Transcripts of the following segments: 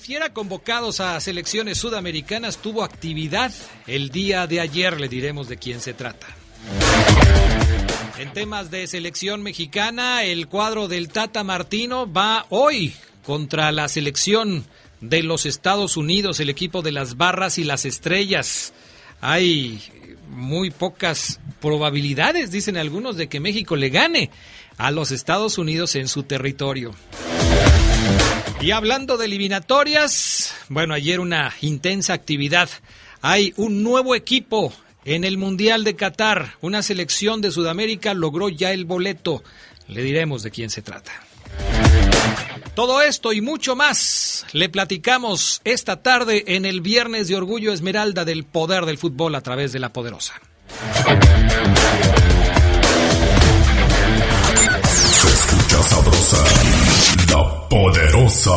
Fiera convocados a selecciones sudamericanas tuvo actividad el día de ayer. Le diremos de quién se trata. En temas de selección mexicana, el cuadro del Tata Martino va hoy contra la selección de los Estados Unidos, el equipo de las barras y las estrellas. Hay muy pocas probabilidades, dicen algunos, de que México le gane a los Estados Unidos en su territorio. Y hablando de eliminatorias, bueno, ayer una intensa actividad. Hay un nuevo equipo en el Mundial de Qatar. Una selección de Sudamérica logró ya el boleto. Le diremos de quién se trata. Todo esto y mucho más le platicamos esta tarde en el Viernes de Orgullo Esmeralda del Poder del Fútbol a través de la Poderosa. Sabrosa, la poderosa.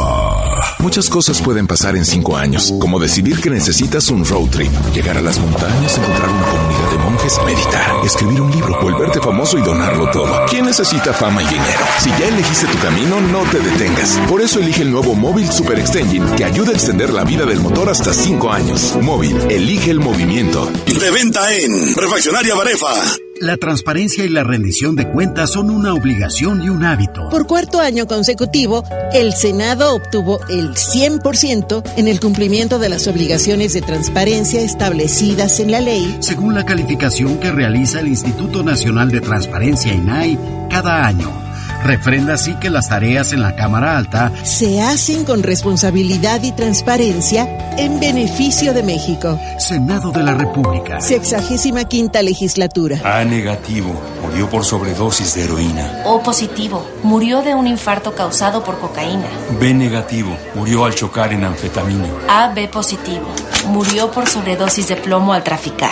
Muchas cosas pueden pasar en cinco años, como decidir que necesitas un road trip, llegar a las montañas, encontrar una comunidad de monjes, meditar, escribir un libro, volverte famoso y donarlo todo. ¿Quién necesita fama y dinero? Si ya elegiste tu camino, no te detengas. Por eso elige el nuevo Móvil Super Extension, que ayuda a extender la vida del motor hasta cinco años. Móvil, elige el movimiento. De venta en Refaccionaria Barefa. La transparencia y la rendición de cuentas son una obligación y un hábito. Por cuarto año consecutivo, el Senado obtuvo el 100% en el cumplimiento de las obligaciones de transparencia establecidas en la ley. Según la calificación que realiza el Instituto Nacional de Transparencia INAI cada año. Refrenda así que las tareas en la Cámara Alta Se hacen con responsabilidad y transparencia en beneficio de México. Senado de la República. Sexagésima quinta legislatura. A negativo, murió por sobredosis de heroína. O positivo, murió de un infarto causado por cocaína. B negativo, murió al chocar en anfetamina. AB positivo, murió por sobredosis de plomo al traficar.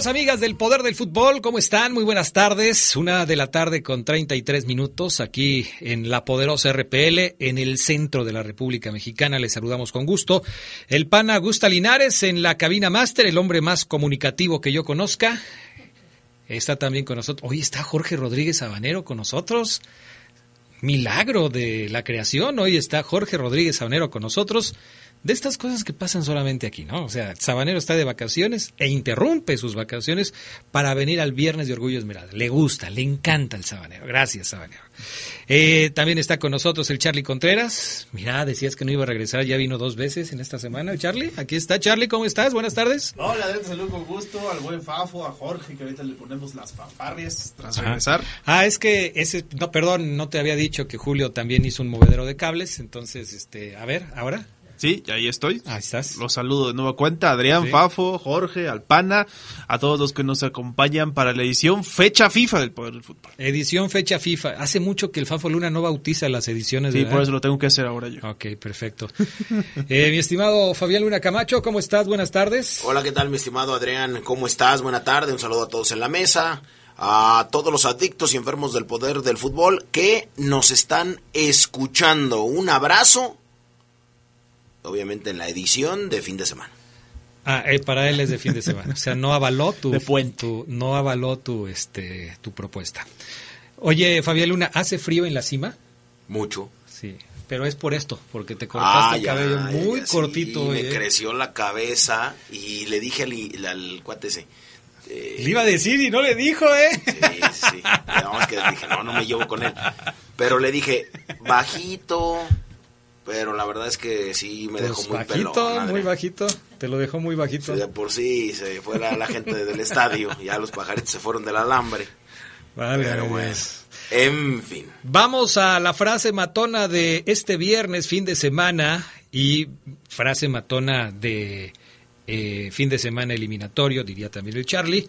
Amigos, amigas del Poder del Fútbol? ¿Cómo están? Muy buenas tardes. Una de la tarde con 33 minutos aquí en la poderosa RPL, en el centro de la República Mexicana. Les saludamos con gusto. El pana Gusta Linares en la cabina máster, el hombre más comunicativo que yo conozca. Está también con nosotros. Hoy está Jorge Rodríguez Sabanero con nosotros. Milagro de la creación. Hoy está Jorge Rodríguez Sabanero con nosotros de estas cosas que pasan solamente aquí, ¿no? O sea, Sabanero está de vacaciones e interrumpe sus vacaciones para venir al Viernes de Orgullo Esmeralda. Le gusta, le encanta el Sabanero. Gracias, Sabanero. Eh, también está con nosotros el Charlie Contreras. Mira, decías que no iba a regresar, ya vino dos veces en esta semana. Charlie, aquí está. Charlie, ¿cómo estás? Buenas tardes. Hola, Adrián, te saludo con gusto al buen Fafo, a Jorge, que ahorita le ponemos las fanfarrias tras regresar. Ah, es que ese, no, perdón, no te había dicho que Julio también hizo un movedero de cables, entonces, este, a ver, ahora. Sí, ahí estoy. Ahí estás. Los saludo de nueva cuenta, Adrián, Sí. Fafo, Jorge, Alpana, a todos los que nos acompañan para la edición fecha FIFA del Poder del Fútbol. Edición fecha FIFA. Hace mucho que el Fafo Luna no bautiza las ediciones. Sí, ¿verdad? por eso lo tengo que hacer ahora yo. Ok, perfecto. Eh, mi estimado Fabián Luna Camacho, ¿cómo estás? Buenas tardes. Hola, ¿qué tal, mi estimado Adrián? ¿Cómo estás? Buena tarde, un saludo a todos en la mesa, a todos los adictos y enfermos del poder del fútbol que nos están escuchando. Un abrazo, obviamente en la edición de fin de semana. Ah, eh, para él es de fin de semana. O sea, no avaló tu, De puente. tu- no avaló tu, este, tu propuesta. Oye, Fabián Luna, ¿hace frío en la cima? Mucho. Sí. Pero es por esto, porque te cortaste el ya, cabello ya, muy sí, cortito. me eh. creció la cabeza y le dije al, al cuate ese, Le iba a decir y no le dijo, ¿eh? Sí, sí. Es que dije, no, no me llevo con él. Pero le dije, bajito. Pero la verdad es que sí me Pues dejó muy bajito, pelón, muy bajito. Te lo dejó muy bajito. Sí, de por sí se fue la, la gente del estadio. Ya los pajaritos se fueron del alambre. Válgame Pero Dios. en fin. Vamos a la frase matona de este viernes, fin de semana, y frase matona de eh, fin de semana eliminatorio, diría también el Charlie.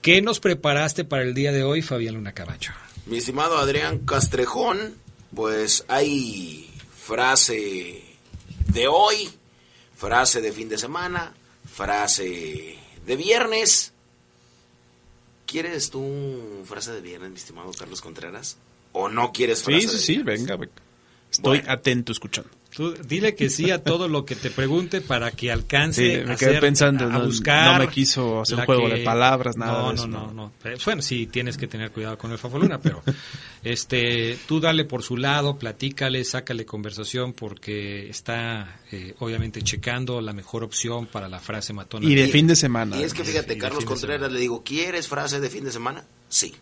¿Qué nos preparaste para el día de hoy, Fabián Luna Cabacho? Mi estimado Adrián Castrejón, pues hay frase de hoy, frase de fin de semana, frase de viernes. ¿Quieres tú frase de viernes, mi estimado Carlos Contreras? ¿O no quieres frase Sí, de sí, sí, viernes? venga, venga. Estoy Bueno. atento escuchando. Tú dile que sí a todo lo que te pregunte para que alcance Sí, me a quedé hacer- pensando, a no- buscar. no me quiso hacer juego de palabras, nada No, de eso, no, no, no. no. Bueno, sí, tienes que tener cuidado con el Fafoluna, pero este, tú dale por su lado, platícale, sácale conversación porque está eh, obviamente checando la mejor opción para la frase matona. Y de fin de semana. Y es que fíjate, Carlos Contreras le digo, ¿quieres frase de fin de semana? Sí.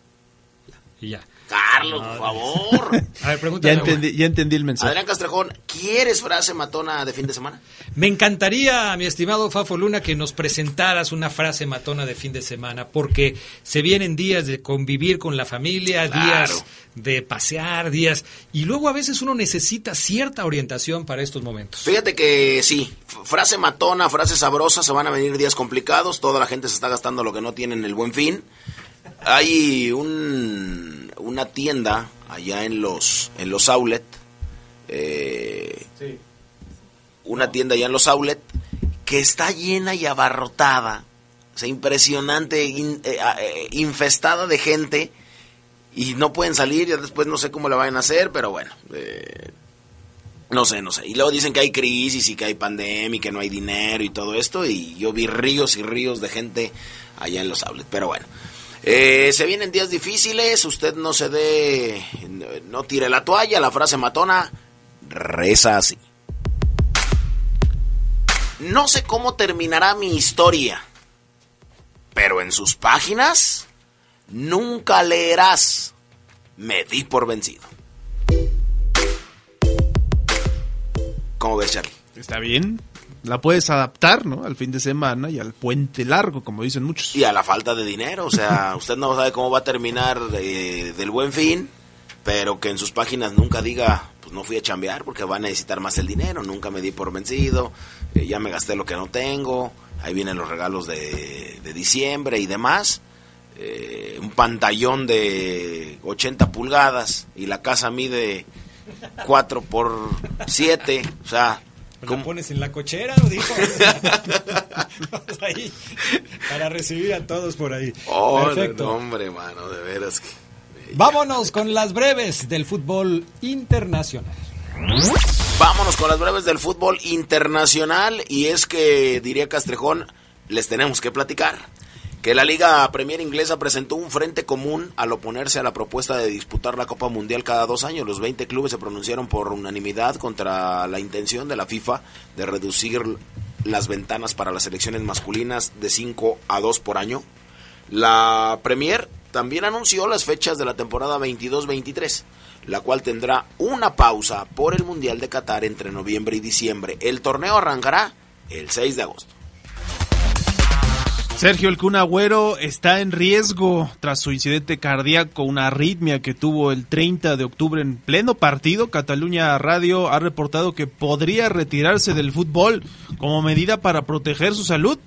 Y ya. Carlos, por favor. A ver, Ya pregúntale. entendí, ya entendí el mensaje. Adrián Castrejón, ¿quieres frase matona de fin de semana? Me encantaría, mi estimado Fafo Luna, que nos presentaras una frase matona de fin de semana, porque se vienen días de convivir con la familia, Claro. días de pasear, días, y luego a veces uno necesita cierta orientación para estos momentos. Fíjate que sí, frase matona, frase sabrosa, se van a venir días complicados, toda la gente se está gastando lo que no tiene en el buen fin. Hay un, una tienda allá en los, en los outlet, eh, una tienda allá en los outlet, que está llena y abarrotada, o sea, impresionante, in- eh, eh, infestada de gente, y no pueden salir, ya después no sé cómo le vayan a hacer, pero bueno, eh, no sé, no sé. Y luego dicen que hay crisis y que hay pandemia y que no hay dinero y todo esto. Y yo vi ríos y ríos de gente allá en los outlets. Pero bueno, eh, se vienen días difíciles. Usted no se dé, no, no tire la toalla. La frase matona reza así. No sé cómo terminará mi historia, pero en sus páginas nunca leerás. Me di por vencido. ¿Cómo ves, Charlie? Está bien. La puedes adaptar, ¿no? Al fin de semana y al puente largo, como dicen muchos. Y a la falta de dinero, o sea, usted no sabe cómo va a terminar eh, del buen fin, pero que en sus páginas nunca diga, pues no fui a chambear porque va a necesitar más el dinero, nunca me di por vencido, eh, ya me gasté lo que no tengo, ahí vienen los regalos de, de diciembre y demás. eh, un pantallón de 80 pulgadas y la casa mide 4 por 7, o sea, ¿La ¿cómo? pones en la cochera? Dijo. Vamos ahí, para recibir a todos por ahí. Oh, Perfecto. no, hombre, mano, de veras que... Vámonos con las breves del fútbol internacional. Vámonos con las breves del fútbol internacional y es que, diría Castrejón, les tenemos que platicar. Que la Liga Premier Inglesa presentó un frente común al oponerse a la propuesta de disputar la Copa Mundial cada dos años. Los 20 clubes se pronunciaron por unanimidad contra la intención de la FIFA de reducir las ventanas para las selecciones masculinas de 5 a 2 por año. La Premier también anunció las fechas de la temporada 22-23, la cual tendrá una pausa por el Mundial de Qatar entre noviembre y diciembre. El torneo arrancará el 6 de agosto. Sergio El Kun Agüero está en riesgo tras su incidente cardíaco, una arritmia que tuvo el 30 de octubre en pleno partido. Cataluña Radio ha reportado que podría retirarse del fútbol como medida para proteger su salud.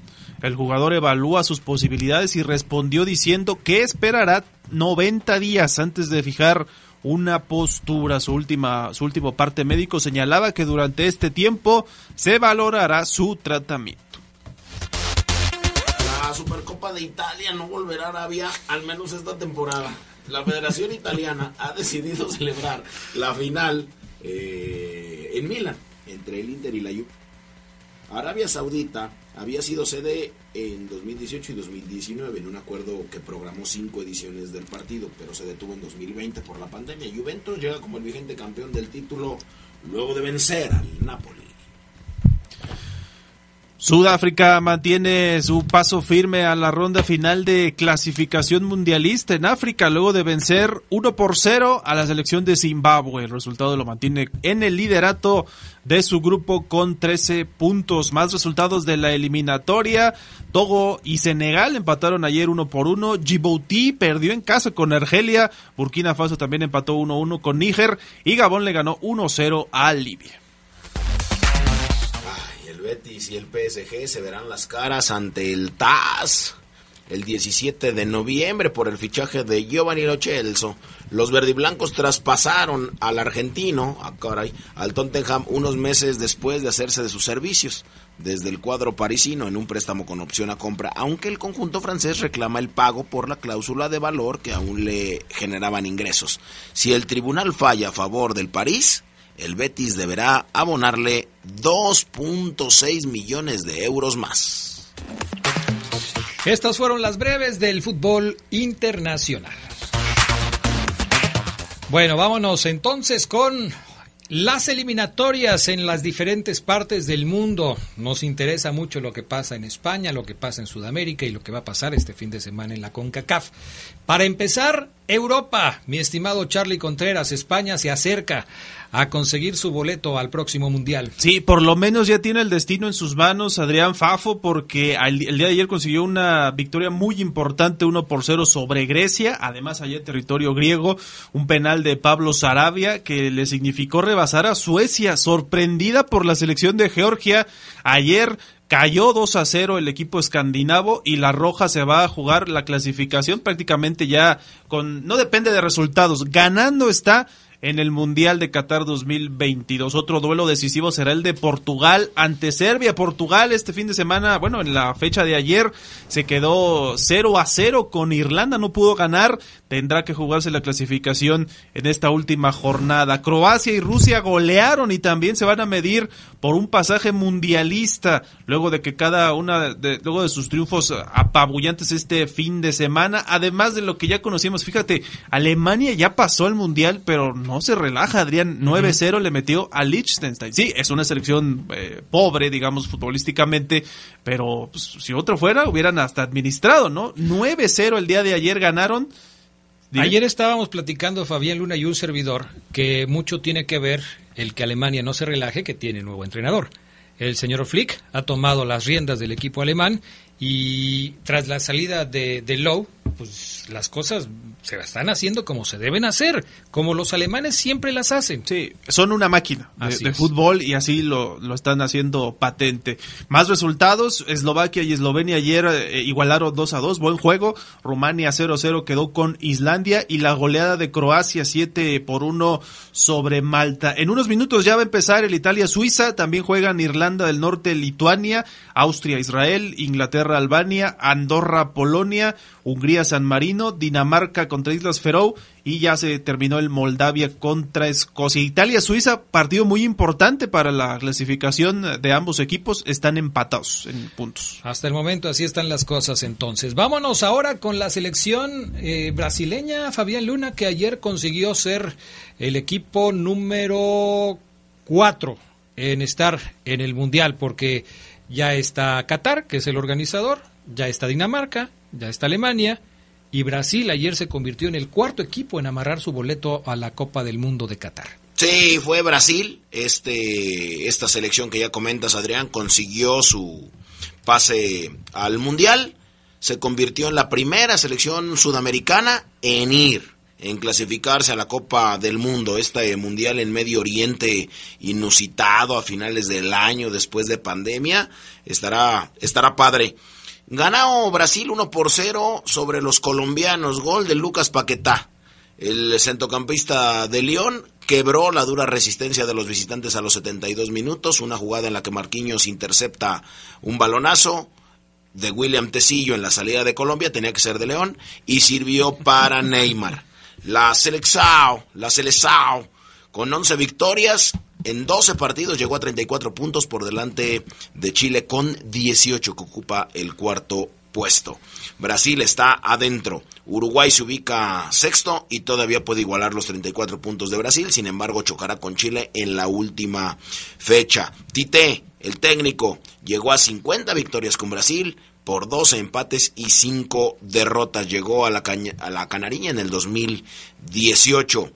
El jugador evalúa sus posibilidades y respondió diciendo que esperará 90 días antes de fijar una postura. Su última, su último parte médico señalaba que durante este tiempo se valorará su tratamiento. Supercopa de Italia no volverá a Arabia, al menos esta temporada. La Federación Italiana ha decidido celebrar la final eh, en Milán, entre el Inter y la Juve. Arabia Saudita había sido sede en 2018 y 2019 en un acuerdo que programó cinco ediciones del partido, pero se detuvo en 2020 por la pandemia. Juventus llega como el vigente campeón del título luego de vencer al Napoli. Sudáfrica mantiene su paso firme a la ronda final de clasificación mundialista en África luego de vencer 1 por 0 a la selección de Zimbabue. El resultado lo mantiene en el liderato de su grupo con 13 puntos. Más resultados de la eliminatoria. Togo y Senegal empataron ayer 1 por 1. Djibouti perdió en casa con Argelia. Burkina Faso también empató 1-1 con Níger. Y Gabón le ganó 1-0 a Libia. Y el PSG se verán las caras ante el TAS el 17 de noviembre por el fichaje de Giovanni Lochelso. Los verdiblancos traspasaron al argentino, a ah, al Tottenham unos meses después de hacerse de sus servicios desde el cuadro parisino en un préstamo con opción a compra, aunque el conjunto francés reclama el pago por la cláusula de valor que aún le generaban ingresos. Si el tribunal falla a favor del París, el Betis deberá abonarle 2.6 millones de euros más. Estas fueron las breves del fútbol internacional. Bueno, vámonos entonces con las eliminatorias en las diferentes partes del mundo. Nos interesa mucho lo que pasa en España, lo que pasa en Sudamérica y lo que va a pasar este fin de semana en la CONCACAF. Para empezar, Europa, mi estimado Charlie Contreras, España se acerca a conseguir su boleto al próximo Mundial. Sí, por lo menos ya tiene el destino en sus manos Adrián Fafo porque el día de ayer consiguió una victoria muy importante, 1 por 0 sobre Grecia, además allá en territorio griego, un penal de Pablo Sarabia que le significó rebasar a Suecia, sorprendida por la selección de Georgia. Ayer Cayó 2 a 0 el equipo escandinavo y la Roja se va a jugar la clasificación prácticamente ya con no depende de resultados, ganando está en el Mundial de Qatar 2022. Otro duelo decisivo será el de Portugal ante Serbia. Portugal este fin de semana, bueno, en la fecha de ayer se quedó 0 a 0 con Irlanda, no pudo ganar, tendrá que jugarse la clasificación en esta última jornada. Croacia y Rusia golearon y también se van a medir por un pasaje mundialista luego de que cada una de, luego de sus triunfos apabullantes este fin de semana, además de lo que ya conocimos, fíjate, Alemania ya pasó al mundial, pero se relaja, Adrián, 9-0 le metió a Liechtenstein. Sí, es una selección eh, pobre, digamos, futbolísticamente, pero pues, si otro fuera, hubieran hasta administrado, ¿no? 9-0 el día de ayer ganaron. Ayer estábamos platicando Fabián Luna y un servidor que mucho tiene que ver el que Alemania no se relaje, que tiene nuevo entrenador. El señor Flick ha tomado las riendas del equipo alemán y tras la salida de, de Lowe, pues las cosas se están haciendo como se deben hacer, como los alemanes siempre las hacen. Sí, son una máquina de, fútbol y así lo, lo, están haciendo patente. Más resultados, Eslovaquia y Eslovenia ayer eh, igualaron 2 a 2, buen juego. Rumania 0-0 quedó con Islandia y la goleada de Croacia 7 por 1 sobre Malta. En unos minutos ya va a empezar el Italia-Suiza, también juegan Irlanda del Norte, Lituania, Austria-Israel, Inglaterra-Albania, Andorra-Polonia, Hungría-San Marino, Dinamarca contra Islas Feroe y ya se terminó el Moldavia contra Escocia. Italia-Suiza, partido muy importante para la clasificación de ambos equipos, están empatados en puntos. Hasta el momento así están las cosas entonces. Vámonos ahora con la selección eh, brasileña, Fabián Luna, que ayer consiguió ser el equipo número 4 en estar en el Mundial, porque ya está Qatar, que es el organizador, ya está Dinamarca, ya está Alemania y Brasil ayer se convirtió en el cuarto equipo en amarrar su boleto a la Copa del Mundo de Qatar. Sí, fue Brasil. Este, esta selección que ya comentas, Adrián, consiguió su pase al Mundial. Se convirtió en la primera selección sudamericana en ir, en clasificarse a la Copa del Mundo. Este Mundial en Medio Oriente inusitado a finales del año después de pandemia. Estará, estará padre. Ganó Brasil 1 por 0 sobre los colombianos. Gol de Lucas Paquetá. El centrocampista de León quebró la dura resistencia de los visitantes a los 72 minutos. Una jugada en la que Marquinhos intercepta un balonazo de William Tecillo en la salida de Colombia. Tenía que ser de León. Y sirvió para Neymar. La Selexao, la Selexao, con 11 victorias, en 12 partidos llegó a 34 puntos por delante de Chile con 18 que ocupa el cuarto puesto. Brasil está adentro. Uruguay se ubica sexto y todavía puede igualar los 34 puntos de Brasil. Sin embargo, chocará con Chile en la última fecha. Tite El técnico llegó a 50 victorias con Brasil por 12 empates y 5 derrotas. Llegó a la, a la Canariña en el 2018.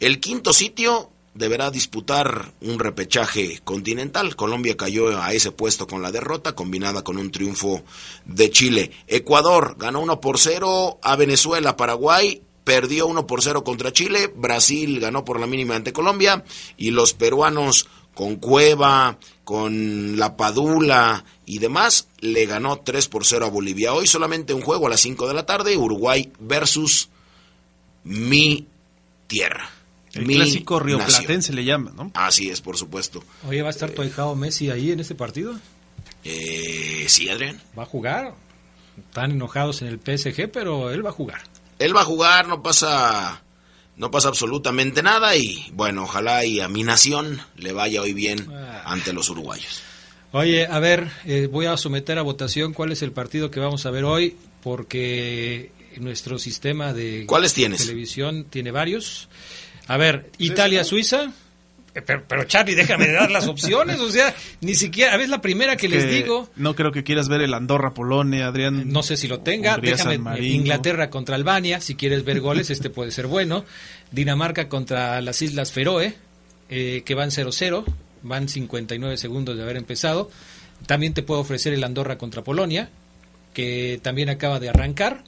El quinto sitio deberá disputar un repechaje continental. Colombia cayó a ese puesto con la derrota combinada con un triunfo de Chile. Ecuador ganó 1 por 0 a Venezuela. Paraguay perdió 1 por 0 contra Chile. Brasil ganó por la mínima ante Colombia. Y los peruanos con Cueva, con La Padula y demás, le ganó 3 por 0 a Bolivia. Hoy solamente un juego a las 5 de la tarde, Uruguay versus mi tierra. El clásico rioplatense le llama, ¿no? Así es, por supuesto. Oye, ¿va a estar tu ahijado Messi ahí en este partido? Eh, sí, Adrián. ¿Va a jugar? Están enojados en el PSG, pero él va a jugar. Él va a jugar, no pasa no pasa absolutamente nada y bueno, ojalá y a mi nación le vaya hoy bien ah. ante los uruguayos. Oye, a ver, eh, voy a someter a votación cuál es el partido que vamos a ver hoy, porque nuestro sistema de ¿Cuáles tienes? televisión tiene varios. A ver, Italia-Suiza. Eh, pero, pero, Charlie, déjame dar las opciones, o sea, ni siquiera, a ver, la primera que, les digo. No creo que quieras ver el Andorra-Polonia, Adrián. No sé si lo tenga, déjame Inglaterra contra Albania, si quieres ver goles, este puede ser bueno. Dinamarca contra las Islas Feroe, eh, que van 0-0, van 59 segundos de haber empezado. También te puedo ofrecer el Andorra contra Polonia, que también acaba de arrancar.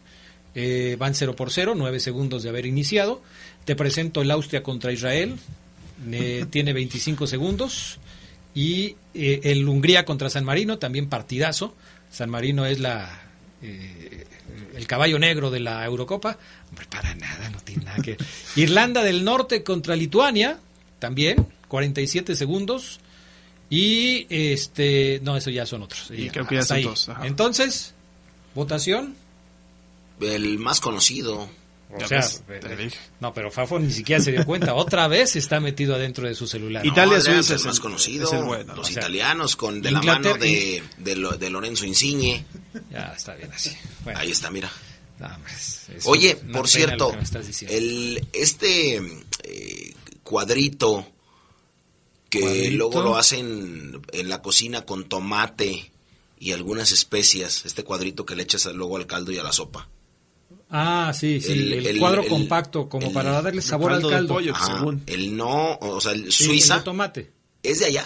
Eh, van 0 por 0, 9 segundos de haber iniciado. Te presento el Austria contra Israel, tiene 25 segundos. Y eh, el Hungría contra San Marino, también partidazo. San Marino es la eh, el caballo negro de la Eurocopa. Hombre, para nada, no tiene nada que. Irlanda del Norte contra Lituania, también, 47 segundos. Y este, no, eso ya son otros. Y creo que ya son. Entonces, votación. El más conocido. O sea, no, pero Fafo ni siquiera se dio cuenta. Otra vez está metido adentro de su celular. Italia es el más conocido. Los italianos con de la mano de, de, Lorenzo Insigne. Ya está bien así. Ahí está, mira. Oye, por cierto, el este eh, cuadrito que luego lo hacen en la cocina con tomate y algunas especias, este cuadrito que le echas luego al caldo y a la sopa. Ah, sí, sí, el, cuadro compacto, como para darle sabor al caldo. Pollo, El no, o sea, el Suiza. tomate. ¿Es de allá?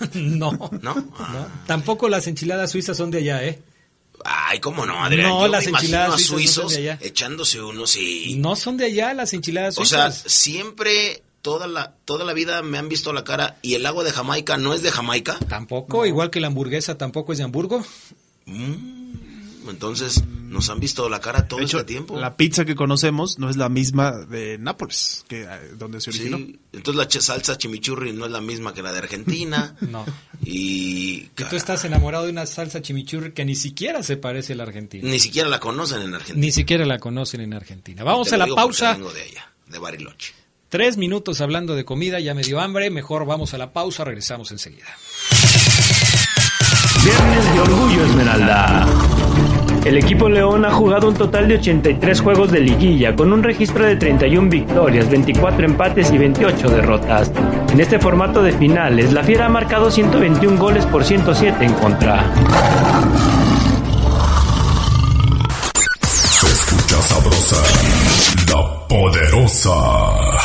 no. ¿No? Ah. Tampoco las enchiladas suizas son de allá, ¿eh? Ay, cómo no, Adrián. No, las enchiladas suizos son de allá. echándose unos y... No son de allá las enchiladas suizas. O sea, siempre toda la, toda la vida me han visto la cara y el agua de Jamaica no es de Jamaica. Tampoco, igual que la hamburguesa tampoco es de Hamburgo. Mm, entonces, nos han visto la cara todo este tiempo. La pizza que conocemos no es la misma de Nápoles, que eh, donde se originó. entonces la salsa chimichurri no es la misma que la de Argentina. no. Y, tú estás enamorado de una salsa chimichurri que ni siquiera se parece a la Argentina. Ni siquiera la conocen en Argentina. Ni siquiera la conocen en Argentina. Vamos a la pausa. Vengo de allá, de Bariloche. Tres minutos hablando de comida, ya me dio hambre. Mejor vamos a la pausa, regresamos enseguida. Viernes de Orgullo Esmeralda. El equipo León ha jugado un total de 83 juegos de liguilla, con un registro de 31 victorias, 24 empates y 28 derrotas. En este formato de finales, la Fiera ha marcado 121 goles por 107 en contra. Se escucha sabrosa, la poderosa.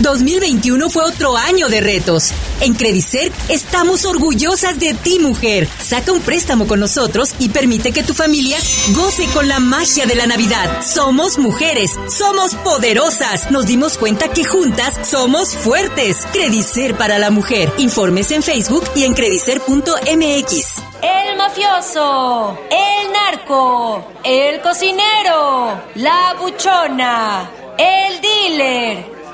2021 fue otro año de retos. En Credicer estamos orgullosas de ti, mujer. Saca un préstamo con nosotros y permite que tu familia goce con la magia de la Navidad. Somos mujeres, somos poderosas. Nos dimos cuenta que juntas somos fuertes. Credicer para la mujer. Informes en Facebook y en credicer.mx. El mafioso, el narco, el cocinero, la buchona, el dealer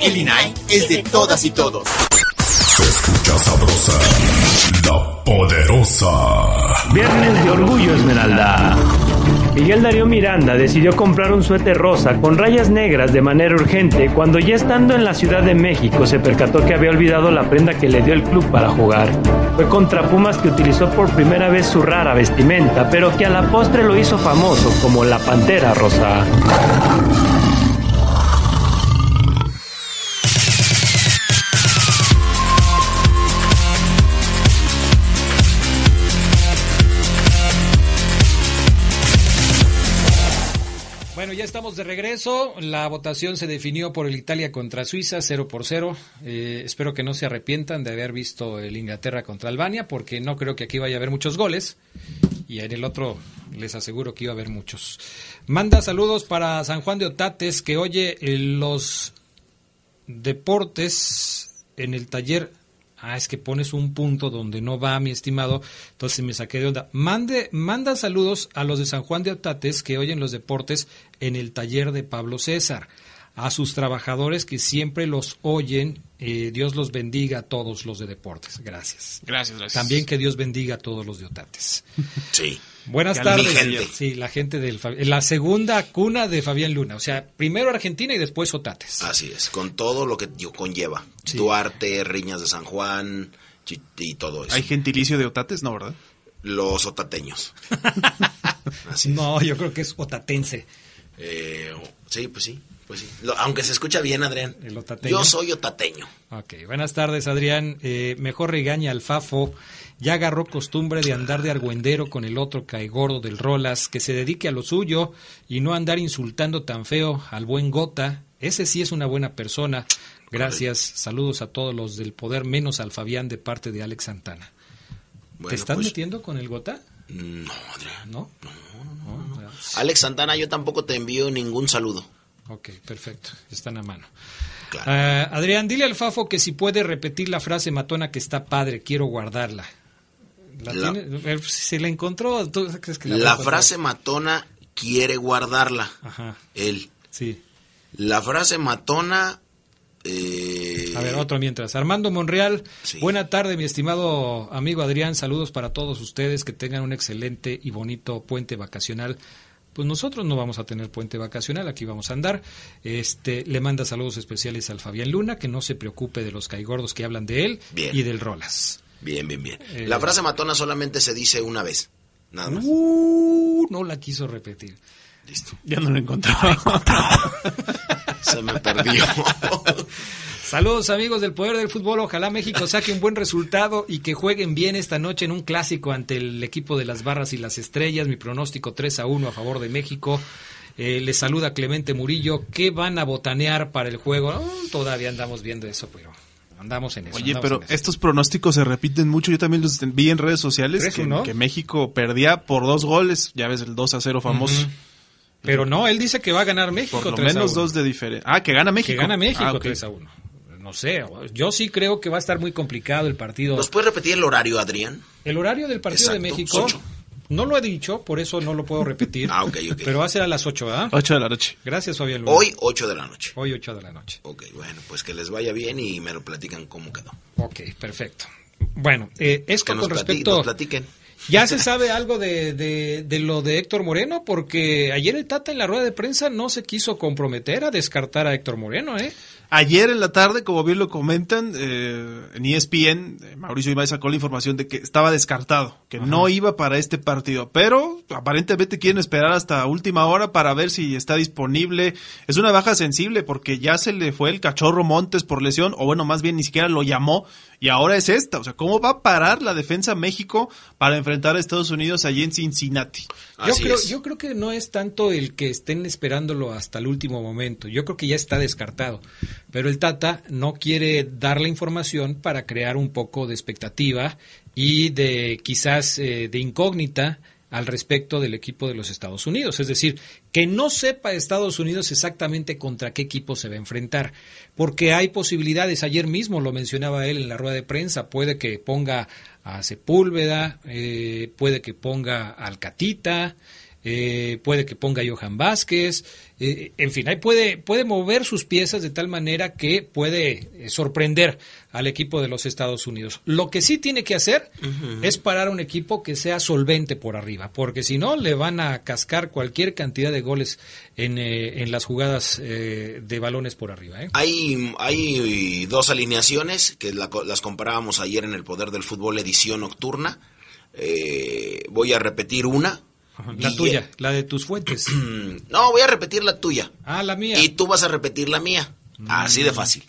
El INAI es de todas y todos. Se escucha sabrosa, la poderosa. Viernes de Orgullo Esmeralda. Miguel Darío Miranda decidió comprar un suéter rosa con rayas negras de manera urgente cuando ya estando en la Ciudad de México se percató que había olvidado la prenda que le dio el club para jugar. Fue contra Pumas que utilizó por primera vez su rara vestimenta, pero que a la postre lo hizo famoso como la Pantera Rosa. Bueno, ya estamos de regreso. La votación se definió por el Italia contra Suiza, 0 por 0. Eh, espero que no se arrepientan de haber visto el Inglaterra contra Albania, porque no creo que aquí vaya a haber muchos goles. Y en el otro les aseguro que iba a haber muchos. Manda saludos para San Juan de Otates, que oye los deportes en el taller Ah, es que pones un punto donde no va, mi estimado. Entonces me saqué de onda. Mande, manda saludos a los de San Juan de Otates que oyen los deportes en el taller de Pablo César. A sus trabajadores que siempre los oyen. Eh, Dios los bendiga a todos los de deportes. Gracias. Gracias, gracias. También que Dios bendiga a todos los de Otates. Sí. Buenas Que tardes. gente. Sí, la gente del la segunda cuna de Fabián Luna. O sea, primero Argentina y después Otates. Así es, con todo lo que conlleva. Duarte, Riñas de San Juan y todo eso. ¿Hay gentilicio de otates? No, ¿verdad? Los otateños. No, yo creo que es otatense. Eh, sí, pues sí, pues sí. Lo- aunque se escucha bien, Adrián. El otateño. Yo soy otateño. Ok, buenas tardes, Adrián. Eh, mejor regaña al Fafo. Ya agarró costumbre de andar de argüendero con el otro caigordo del Rolas, que se dedique a lo suyo y no andar insultando tan feo al buen Gota. Ese sí es una buena persona. Gracias. Saludos a todos los del poder, menos al Fabián de parte de Alex Santana. Bueno, ¿Te estás pues- metiendo con el Gota? No, Adrián. ¿No? Alex Santana, yo tampoco te envío ningún saludo. Ok, perfecto. Están a mano. Claro. Ah, Adrián, dile al Fafo que si puede repetir la frase matona que está padre, quiero guardarla. ¿La La- tiene? Si encontró, ¿tú crees que la, frase matona quiere guardarla. Ajá. Él. Sí. La frase matona. eh, A ver, otro mientras. Armando Monreal, buena tarde, mi estimado amigo Adrián. Saludos para todos ustedes. Que tengan un excelente y bonito puente vacacional. Pues nosotros no vamos a tener puente vacacional, aquí vamos a andar. Este, le manda saludos especiales al Fabián Luna, que no se preocupe de los caigordos que hablan de él Bien. y del Rolas. Bien, bien, bien. Eh, La frase matona solamente se dice una vez. Nada más. Uh, no la quiso repetir. Listo. Ya no lo encontraba. Se me perdió. Saludos amigos del Poder del Fútbol, ojalá México saque un buen resultado y que jueguen bien esta noche en un clásico ante el equipo de las Barras y las Estrellas, mi pronóstico 3 a 1 a favor de México. Eh, les saluda Clemente Murillo, ¿qué van a botanear para el juego? No, todavía andamos viendo eso, pero andamos en eso. Oye, pero eso. estos pronósticos se repiten mucho. Yo también los vi en redes sociales ¿Tres, que, que México perdía por dos goles. Ya ves el 2 a 0 famoso. Ujú. Pero no, él dice que va a ganar México Por lo 3 a menos 1. dos de diferencia. Ah, que gana México. Que gana México Ah, ok. 3 a 1. No sé, yo sí creo que va a estar muy complicado el partido. ¿Nos puedes repetir el horario, Adrián? El horario del partido de Exacto, México ocho. No lo he dicho, por eso no lo puedo repetir. Ah, ok, ok. Pero va a ser a las 8, ¿verdad? 8 de la noche. Gracias, Fabián. Luna. Hoy, 8 de la noche. Hoy 8 de la noche. Ok, bueno, pues que les vaya bien y me lo platican cómo quedó. Ok, perfecto. Bueno, eh, esto Que nos con plati- respecto... nos platiquen. ¿Ya se sabe algo de, de, de lo de Héctor Moreno? Porque ayer el Tata en la rueda de prensa no se quiso comprometer a descartar a Héctor Moreno, ¿eh? Ayer en la tarde, como bien lo comentan, eh, en ESPN, eh, Mauricio Imay sacó la información de que estaba descartado, que no iba para este partido, pero aparentemente quieren esperar hasta última hora para ver si está disponible. Es una baja sensible porque ya se le fue el cachorro Montes por lesión, o bueno, más bien ni siquiera lo llamó, y ahora es esta. O sea, ¿cómo va a parar la defensa México para enfrentar enfrentar a Estados Unidos allí en Cincinnati. Yo creo, yo creo que no es tanto el que estén esperándolo hasta el último momento. Yo creo que ya está descartado. Pero el Tata no quiere dar la información para crear un poco de expectativa y de quizás eh, de incógnita al respecto del equipo de los Estados Unidos. Es decir, que no sepa Estados Unidos exactamente contra qué equipo se va a enfrentar, porque hay posibilidades. Ayer mismo lo mencionaba él en la rueda de prensa, puede que ponga a Sepúlveda, eh, puede que ponga al Catita, eh, puede que ponga a Johan Vázquez, eh, en fin, ahí puede, puede mover sus piezas de tal manera que puede eh, sorprender al equipo de los Estados Unidos. Lo que sí tiene que hacer es parar un equipo que sea solvente por arriba, porque si no le van a cascar cualquier cantidad de goles en, en las jugadas de balones por arriba. Hay, hay dos alineaciones que las comparábamos ayer en el Poder del Fútbol edición nocturna. voy a repetir una, la tuya, la de tus fuentes. no, voy a repetir la tuya. Ah, la mía. Y tú vas a repetir la mía. Así de fácil.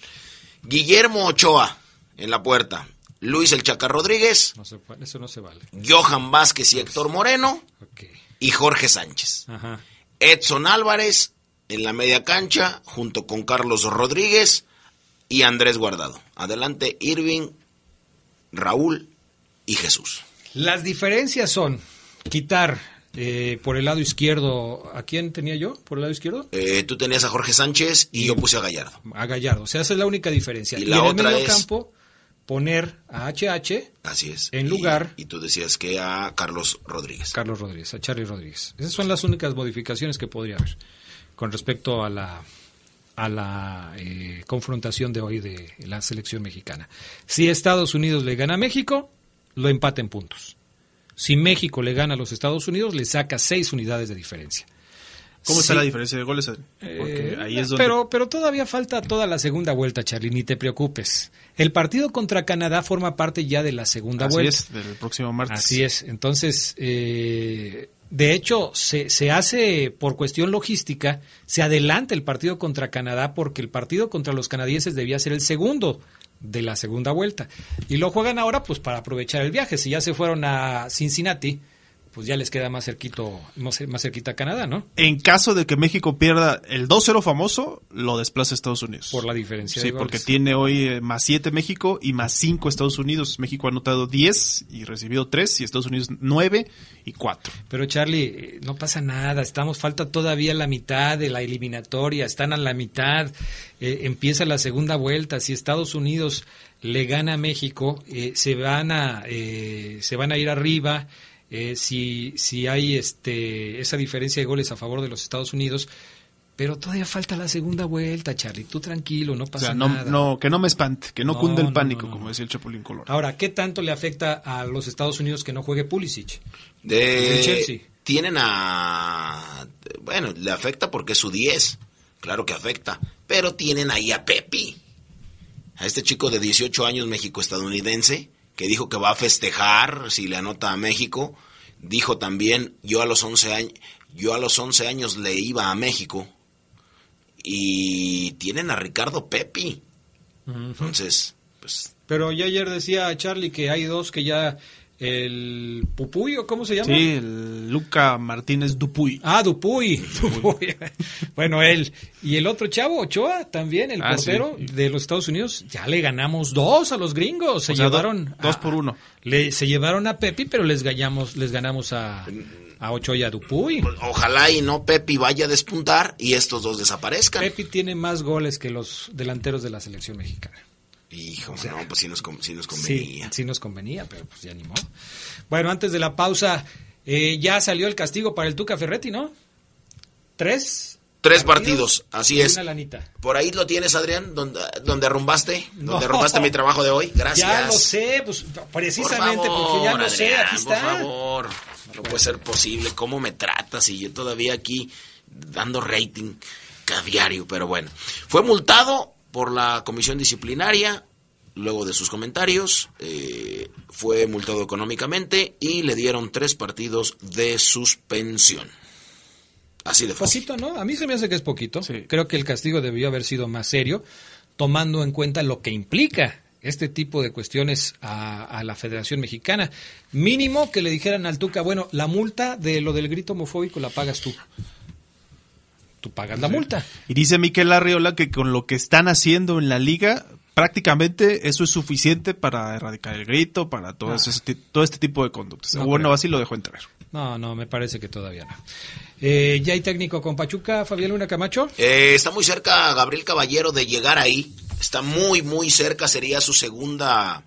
Guillermo Ochoa en la puerta. Luis El Chaca Rodríguez. No se, eso no se vale. Johan Vázquez y Héctor Moreno. Y Jorge Sánchez. Edson Álvarez en la media cancha junto con Carlos Rodríguez y Andrés Guardado. Adelante Irving, Raúl y Jesús. Las diferencias son quitar eh, por el lado izquierdo, ¿a quién tenía yo por el lado izquierdo? Eh, tú tenías a Jorge Sánchez y, yo puse a Gallardo. A Gallardo, o sea, esa es la única diferencia. Y, la en otra el medio campo, poner a HH Así es. en lugar... Y, tú decías que a Carlos Rodríguez. Carlos Rodríguez, a Charlie Rodríguez. Esas son las únicas modificaciones que podría haber con respecto a la a la eh, confrontación de hoy de la selección mexicana. Si Estados Unidos le gana a México, lo empata en puntos. Si México le gana a los Estados Unidos, le saca seis unidades de diferencia. ¿Cómo está la diferencia de goles? Porque eh, ahí es donde... pero, pero todavía falta toda la segunda vuelta, Charlie, ni te preocupes. El partido contra Canadá forma parte ya de la segunda vuelta. Así es, del próximo martes. Así es. Entonces, eh, de hecho, se, se hace por cuestión logística, se adelanta el partido contra Canadá porque el partido contra los canadienses debía ser el segundo de la segunda vuelta. Y lo juegan ahora pues para aprovechar el viaje. Si ya se fueron a Cincinnati, pues ya les queda más cerquito, más, cerquita a Canadá, ¿no? En caso de que México pierda el 2-0 famoso, lo desplaza a Estados Unidos. Por la diferencia. Sí, porque tiene hoy eh, más 7 México y más 5 Estados Unidos. México ha anotado 10 y recibido 3 y Estados Unidos 9 y 4. Pero Charlie, eh, no pasa nada, estamos, falta todavía la mitad de la eliminatoria, están a la mitad, eh, empieza la segunda vuelta, si Estados Unidos le gana a México, se van a se van a ir arriba eh, si, si hay este, esa diferencia de goles a favor de los Estados Unidos. Pero todavía falta la segunda vuelta, Charlie. Tú tranquilo, no pasa no, nada. No, que no me espante, que no, cunde el pánico, como decía el Chapulín Color. Ahora, ¿qué tanto le afecta a los Estados Unidos que no juegue Pulisic? De Chelsea. Tienen a... Bueno, le afecta porque es su 10. Claro que afecta. Pero tienen ahí a Pepi. A este chico de 18 años, México-estadounidense, que dijo que va a festejar si le anota a México. Dijo también, yo a los 11 años, yo a los 11 años le iba a México. Y tienen a Ricardo Pepi. Entonces, pues... Pero ya ayer decía Charlie que hay dos que ya el Pupuy, ¿o cómo se llama? Sí, el Luca Martínez Dupuy. Ah, Dupuy. bueno, él. Y el otro chavo, Ochoa, también, el ah, portero de los Estados Unidos. Ya le ganamos dos a los gringos. Se llevaron. dos por uno. Le, se llevaron a Pepi, pero les ganamos, les ganamos a, a Ochoa y a Dupuy. Ojalá y no Pepi vaya a despuntar y estos dos desaparezcan. Pepi tiene más goles que los delanteros de la selección mexicana. Hijo, no, pues sí nos, convenía. Sí, nos convenía, pero pues ya ni modo. Bueno, antes de la pausa, eh, ya salió el castigo para el Tuca Ferretti, ¿no? ¿Tres? Tres partidos, así es. Una lanita. Por ahí lo tienes, Adrián, donde, donde arrumbaste, donde arrumbaste mi trabajo de hoy. Gracias. Ya lo sé, pues precisamente porque ya lo sé, aquí está. Por favor, no puede ser posible. ¿Cómo me tratas? Y yo todavía aquí dando rating caviario, pero bueno. Fue multado por la comisión disciplinaria, luego de sus comentarios, eh, fue multado económicamente y le dieron tres partidos de suspensión. Así de fácil. Poquito, ¿no? A mí se me hace que es poquito. Creo que el castigo debió haber sido más serio, tomando en cuenta lo que implica este tipo de cuestiones a, a, la Federación Mexicana. Mínimo que le dijeran al Tuca, bueno, la multa de lo del grito homofóbico la pagas tú. Tú pagas la multa. Y dice Miquel Arriola que con lo que están haciendo en la liga, prácticamente eso es suficiente para erradicar el grito, para todo, ah. ese, todo este tipo de conductas. No bueno, creo. así lo dejó entrar. No, no, me parece que todavía no. Eh, ¿Ya hay técnico con Pachuca, Fabián Luna Camacho? Eh, está muy cerca Gabriel Caballero de llegar ahí. Está muy, muy cerca. Sería su segunda.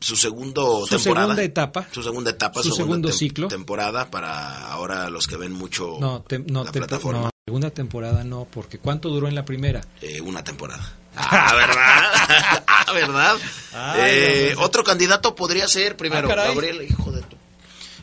Su segundo su temporada. segunda etapa. Su segunda etapa. Su segundo tem ciclo. Temporada para ahora los que ven mucho no, te, no, la te, plataforma. No, segunda temporada no, porque ¿cuánto duró en la primera? Eh, una temporada. Ah, ¿verdad? ah, ¿verdad? Ay, eh, otro candidato podría ser primero ah, Gabriel, hijo de tu.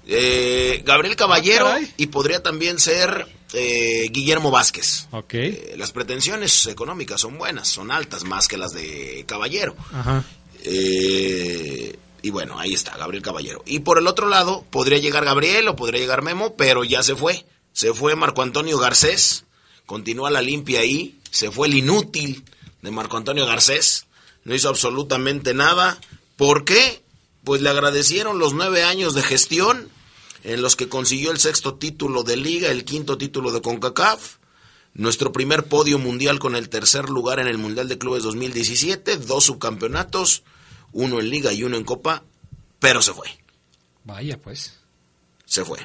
Eh, Gabriel Caballero ah, y podría también ser eh, Guillermo Vázquez. Okay. Eh, las pretensiones económicas son buenas, son altas, más que las de Caballero. Ajá. Eh, y bueno, ahí está, Gabriel Caballero. Y por el otro lado, podría llegar Gabriel o podría llegar Memo, pero ya se fue. Se fue Marco Antonio Garcés, continúa la limpia ahí, se fue el inútil de Marco Antonio Garcés, no hizo absolutamente nada. ¿Por qué? Pues le agradecieron los nueve años de gestión en los que consiguió el sexto título de liga, el quinto título de CONCACAF, nuestro primer podio mundial con el tercer lugar en el Mundial de Clubes 2017, dos subcampeonatos, uno en liga y uno en copa, pero se fue. Vaya pues. Se fue.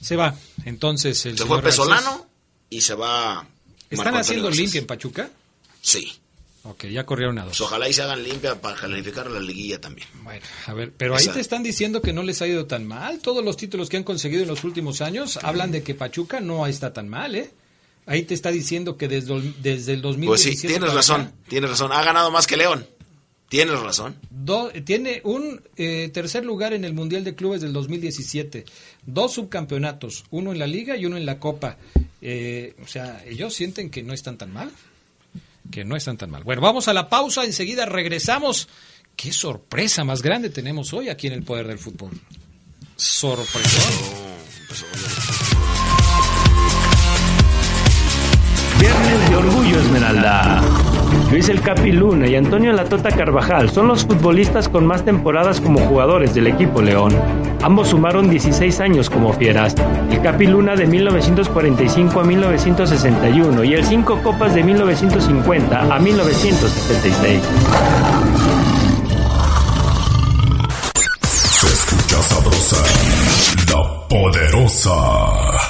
Se va. Entonces el Se fue Pesolano Garcés... y se va... ¿Están haciendo limpia en Pachuca? Sí. Ok, ya corrieron a dos. Pues ojalá y se hagan limpia para calificar la liguilla también. Bueno, a ver, pero ahí te están diciendo que no les ha ido tan mal. Todos los títulos que han conseguido en los últimos años hablan de que Pachuca no está tan mal, ¿eh? Ahí te está diciendo que desde, desde el 2017... Pues sí, tienes razón, acá, tienes razón. Ha ganado más que León. Tienes razón. Do, tiene un eh, tercer lugar en el Mundial de Clubes del 2017. Dos subcampeonatos, uno en la Liga y uno en la Copa. Eh, o sea, ellos sienten que no están tan mal que no están tan mal. Bueno, vamos a la pausa, enseguida regresamos. Qué sorpresa más grande tenemos hoy aquí en el Poder del Fútbol. Sorpresón. Viernes de Orgullo Esmeralda. Luis El Capi Luna y Antonio Latota Carvajal son los futbolistas con más temporadas como jugadores del equipo León. Ambos sumaron 16 años como fieras. El Capi Luna de 1945 a 1961 y el Cinco Copas de 1950 a 1976. Se escucha sabrosa, la poderosa.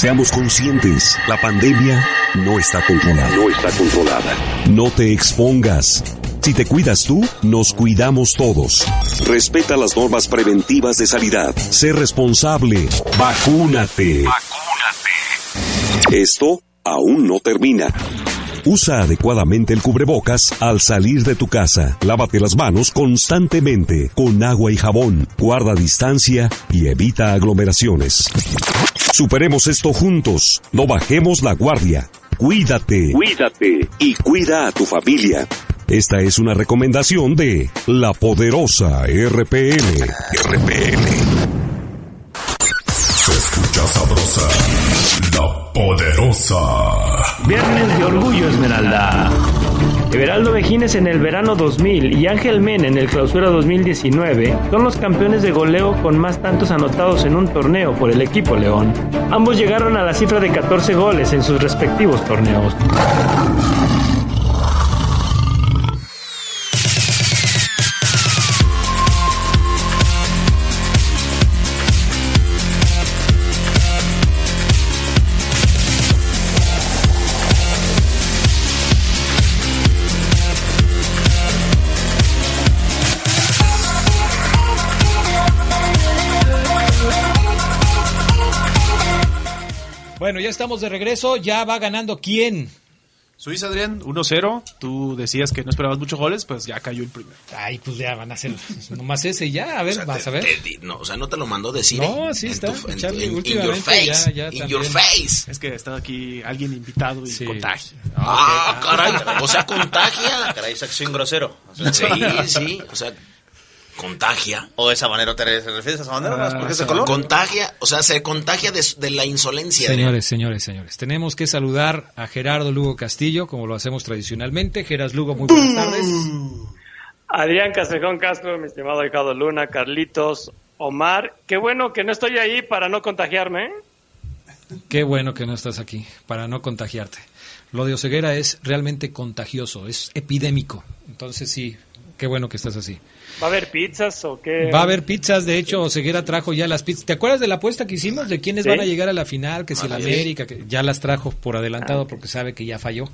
Seamos conscientes, la pandemia no está controlada. No está controlada. No te expongas. Si te cuidas tú, nos cuidamos todos. Respeta las normas preventivas de sanidad. Sé responsable. Vacúnate. Vacúnate. Esto aún no termina. Usa adecuadamente el cubrebocas al salir de tu casa. Lávate las manos constantemente con agua y jabón. Guarda distancia y evita aglomeraciones. Superemos esto juntos. No bajemos la guardia. Cuídate. Cuídate. Y cuida a tu familia. Esta es una recomendación de la poderosa RPL. RPL. Se escucha sabrosa, la poderosa. Viernes de Orgullo Esmeralda. Everaldo Mejines en el verano 2000 y Ángel Men en el clausura 2019 son los campeones de goleo con más tantos anotados en un torneo por el equipo León. Ambos llegaron a la cifra de 14 goles en sus respectivos torneos. Estamos de regreso. Ya va ganando quién. Suiza, Adrián, 1-0. Tú decías que no esperabas muchos goles, pues ya cayó el primero. Ay, pues ya van a ser nomás ese ya. A ver, O sea, vas te- a ver. te- no, o sea, no te lo mandó decir. No, sí está, tu- Charlie, en- in últimamente your face. ya- ya in your face. Es que está aquí alguien invitado y contagia. Ah, caray. O sea, contagia. Caray, sección grosero. O sea, Sí, sí. O sea, contagia. ¿O de sabanero te te refieres a sabanero? Ah, ¿no? ¿Por qué es de color? Contagia, o sea, se contagia de, de la insolencia. Señores, señores, señores, tenemos que saludar a Gerardo Lugo Castillo, como lo hacemos tradicionalmente. Geras Lugo, muy buenas tardes. Adrián Castrejón Castro, mi estimado Ricardo Luna, Carlitos, Omar. Qué bueno que no estoy ahí para no contagiarme. ¿eh? Qué bueno que no estás aquí para no contagiarte. Lo de Oseguera es realmente contagioso, es epidémico. Entonces sí, qué bueno que estás así. ¿Va a haber pizzas o qué? Va a haber pizzas, de hecho, Oseguera trajo ya las pizzas. ¿Te acuerdas de la apuesta que hicimos de quiénes Sí. van a llegar a la final? Que si la Ah, sí. América, que ya las trajo por adelantado porque sabe que ya falló.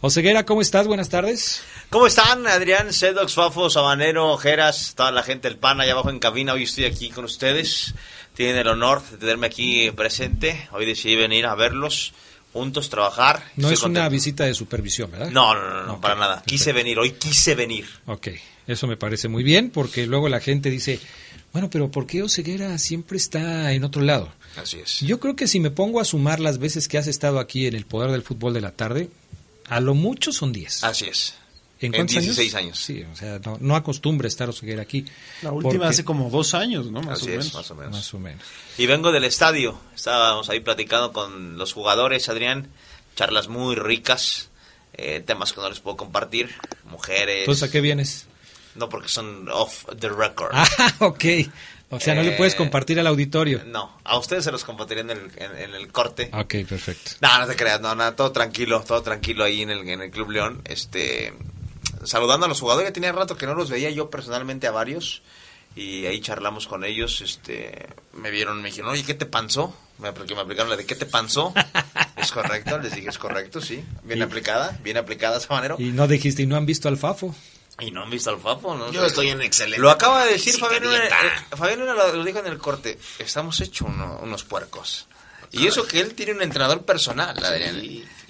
Oseguera, ¿cómo estás? Buenas tardes. ¿Cómo están, Adrián, Sedox, Fafo, Sabanero, Geras, toda la gente del PAN allá abajo en cabina? Hoy estoy aquí con ustedes. Tienen el honor de tenerme aquí presente. Hoy decidí venir a verlos, juntos, trabajar. No es una visita de supervisión, ¿verdad? No, no, no, para nada. Quise venir, hoy quise venir. Ok, eso me parece muy bien porque luego la gente dice, bueno, pero ¿por qué Oseguera siempre está en otro lado? Así es. Yo creo que si me pongo a sumar las veces que has estado aquí en el Poder del Fútbol de la Tarde, a lo mucho son 10. Así es. ¿En, En cuántos 16 años. Sí, o sea, no, no acostumbra estar Oseguera aquí. La última porque- hace como dos años, ¿no? Más Así o es, menos. más o menos. Más o menos. Y vengo del estadio. Estábamos ahí platicando con los jugadores, Adrián. Charlas muy ricas. eh, temas que no les puedo compartir. Mujeres. Entonces, ¿a qué vienes? No, porque son off the record. Ah, ok. O sea, no le puedes Eh, compartir al auditorio. No, a ustedes se los compartiré en el, en, en el corte. Ok, perfecto. No, no te creas, no, no, todo tranquilo, todo tranquilo ahí en el, en el Club León. Este, saludando a los jugadores, ya tenía rato que no los veía yo personalmente a varios. Y ahí charlamos con ellos, este, me vieron, me dijeron, oye, ¿qué te panzó? Me, apl- que me aplicaron la de ¿qué te panzó? es correcto, les dije, es correcto, sí. Bien Y- aplicada, bien aplicada esa manera. Y no dijiste, y no han visto al Fafo. Y no han visto al Fafo, ¿no? Yo estoy en excelente. Lo acaba de decir Fabián eh, Fabián Luna lo, lo dijo en el corte. Estamos hechos uno- unos puercos. Y eso que él tiene un entrenador personal, Adrián.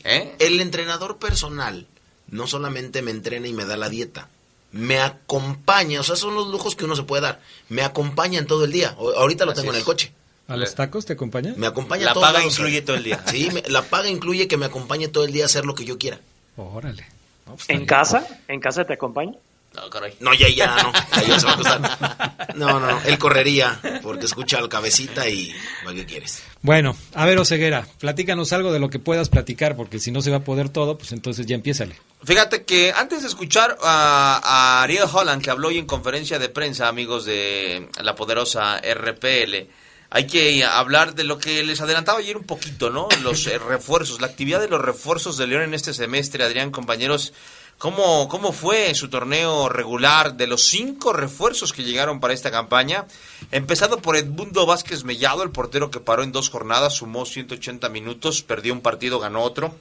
¿Eh? El entrenador personal no solamente me entrena y me da la dieta, me acompaña, o sea, son los lujos que uno se puede dar. Me acompaña en todo el día. O- ahorita lo Así tengo en el coche. ¿A los tacos te acompaña? Me acompaña La todos paga lados. incluye todo el día. Sí, me- la paga incluye que me acompañe todo el día a hacer lo que yo quiera. Órale. No, pues, ¿En bien. casa? ¿En casa te acompaña? No, caray. No, ya, ya, no. Ya, se va a acostar. No, no, no. Él correría porque escucha al cabecita y ¿para qué quieres? Bueno, a ver, Oseguera, platícanos algo de lo que puedas platicar, porque si no se va a poder todo, pues entonces ya empiézale. Fíjate que antes de escuchar a, a Ariel Holland, que habló hoy en conferencia de prensa, amigos de la poderosa RPL, hay que hablar de lo que les adelantaba ayer un poquito, ¿no? Los eh, refuerzos, la actividad de los refuerzos de León en este semestre, Adrián, compañeros. ¿Cómo, ¿Cómo fue su torneo regular de los cinco refuerzos que llegaron para esta campaña? Empezado por Edmundo Vázquez Mellado, el portero que paró en dos jornadas, sumó 180 minutos, perdió un partido, ganó otro.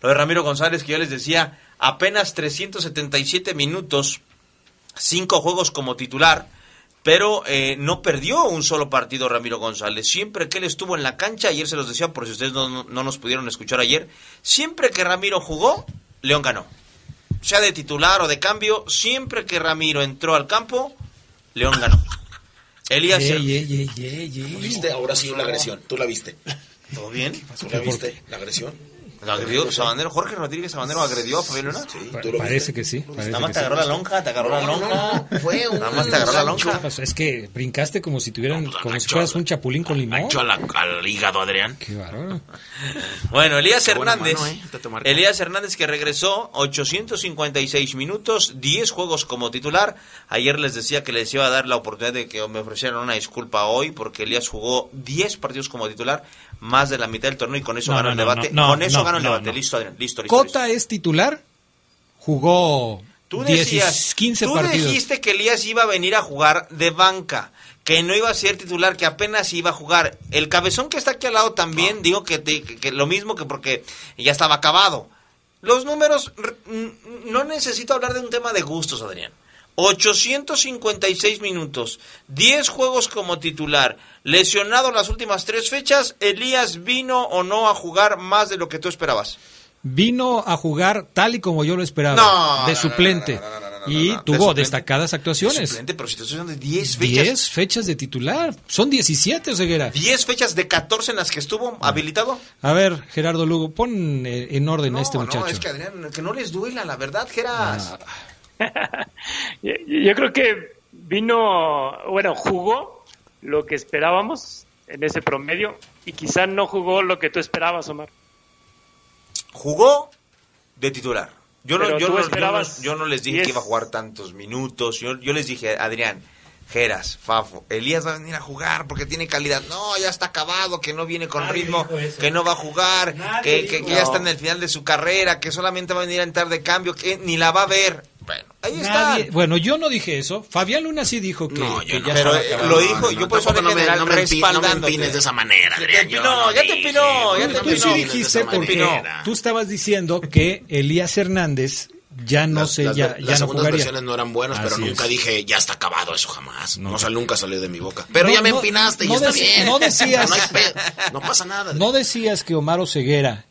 Lo de Ramiro González, que yo les decía, apenas 377 minutos, cinco juegos como titular, pero eh, no perdió un solo partido Ramiro González. Siempre que él estuvo en la cancha, ayer se los decía por si ustedes no, no- no nos pudieron escuchar ayer, siempre que Ramiro jugó, León ganó. Sea de titular o de cambio, siempre que Ramiro entró al campo, León ganó. Elías, ey, ey, ey. ¿Viste? Ahora sí la agresión. ¿Tú la viste? ¿todo bien? ¿Tú la viste? ¿La agresión? ¿Lo agredió Sabanero? ¿Jorge Rodríguez Sabanero agredió a Fabián Luna? Sí, tú lo Parece viste. que sí. parece Nada más te sí. agarró la lonja, te agarró la No, no, lonja. no. Fue un Nada más te agarró la lonja. Pues es que brincaste como si tuvieran, No, pues, como si fueras un chapulín con limón. La- al hígado, Adrián. Qué bárbaro. Bueno, Elías Qué Hernández. mano, ¿eh? Elías Hernández que regresó 856 minutos, 10 juegos como titular. Ayer les decía que les iba a dar la oportunidad de que me ofrecieran una disculpa hoy porque Elías jugó 10 partidos como titular, más de la mitad del torneo y con eso No, ganó no, el debate. no, con eso no, ganó el debate. no. Listo, Adrián. Listo, listo. listo. Cota es titular, jugó Tú 10 decías, 15 tú partidos. dijiste que Elías iba a venir a jugar de banca, que no iba a ser titular, que apenas iba a jugar. El cabezón que está aquí al lado también, digo que, te- que- que lo mismo que porque ya estaba acabado. Los números, no necesito hablar de un tema de gustos, Adrián. 856 minutos, 10 juegos como titular, lesionado las últimas tres fechas, Elías vino o no a jugar más de lo que tú esperabas. Vino a jugar tal y como yo lo esperaba, No, de no, suplente. y tuvo destacadas actuaciones. Suplente, pero si te estoy de 10 fechas. 10 fechas de titular. Son 17, Ceguera. 10 fechas de 14 en las que estuvo habilitado. A ver, Gerardo Lugo, pon eh, en orden a este muchacho. No, es que Adrián, que no les duela, la verdad, Geras. Yo, yo creo que vino, bueno, jugó lo que esperábamos en ese promedio y quizá no jugó lo que tú esperabas, Omar. Jugó de titular. Yo no, yo, no, yo, no, esperabas yo no les dije 10. que iba a jugar tantos minutos. Yo les dije, Adrián, Geras, Fafo, Elías va a venir a jugar porque tiene calidad. No, ya está acabado, que no viene con Nadie ritmo, que no va a jugar, que, que- ya está en el final de su carrera, que solamente va a venir a entrar de cambio, que ni la va a ver. Bueno, ahí Nadie- está. bueno, yo no dije eso. Fabián Luna sí dijo que, que ya Pero eh, acabado. lo dijo, yo por eso no me- general no me no empines de esa manera, Ya te yo empinó, no ya te empinó, ya te no me Tú sí dijiste porque tú estabas diciendo que Elías Hernández ya no las, sé, las ya, las no segundas versiones no eran buenas, pero nunca es. dije ya está acabado eso jamás. No, o sea, nunca salió de mi boca. Pero No, ya me empinaste y está bien. no decías- no pasa nada. ¿No decías que Omar Ceguera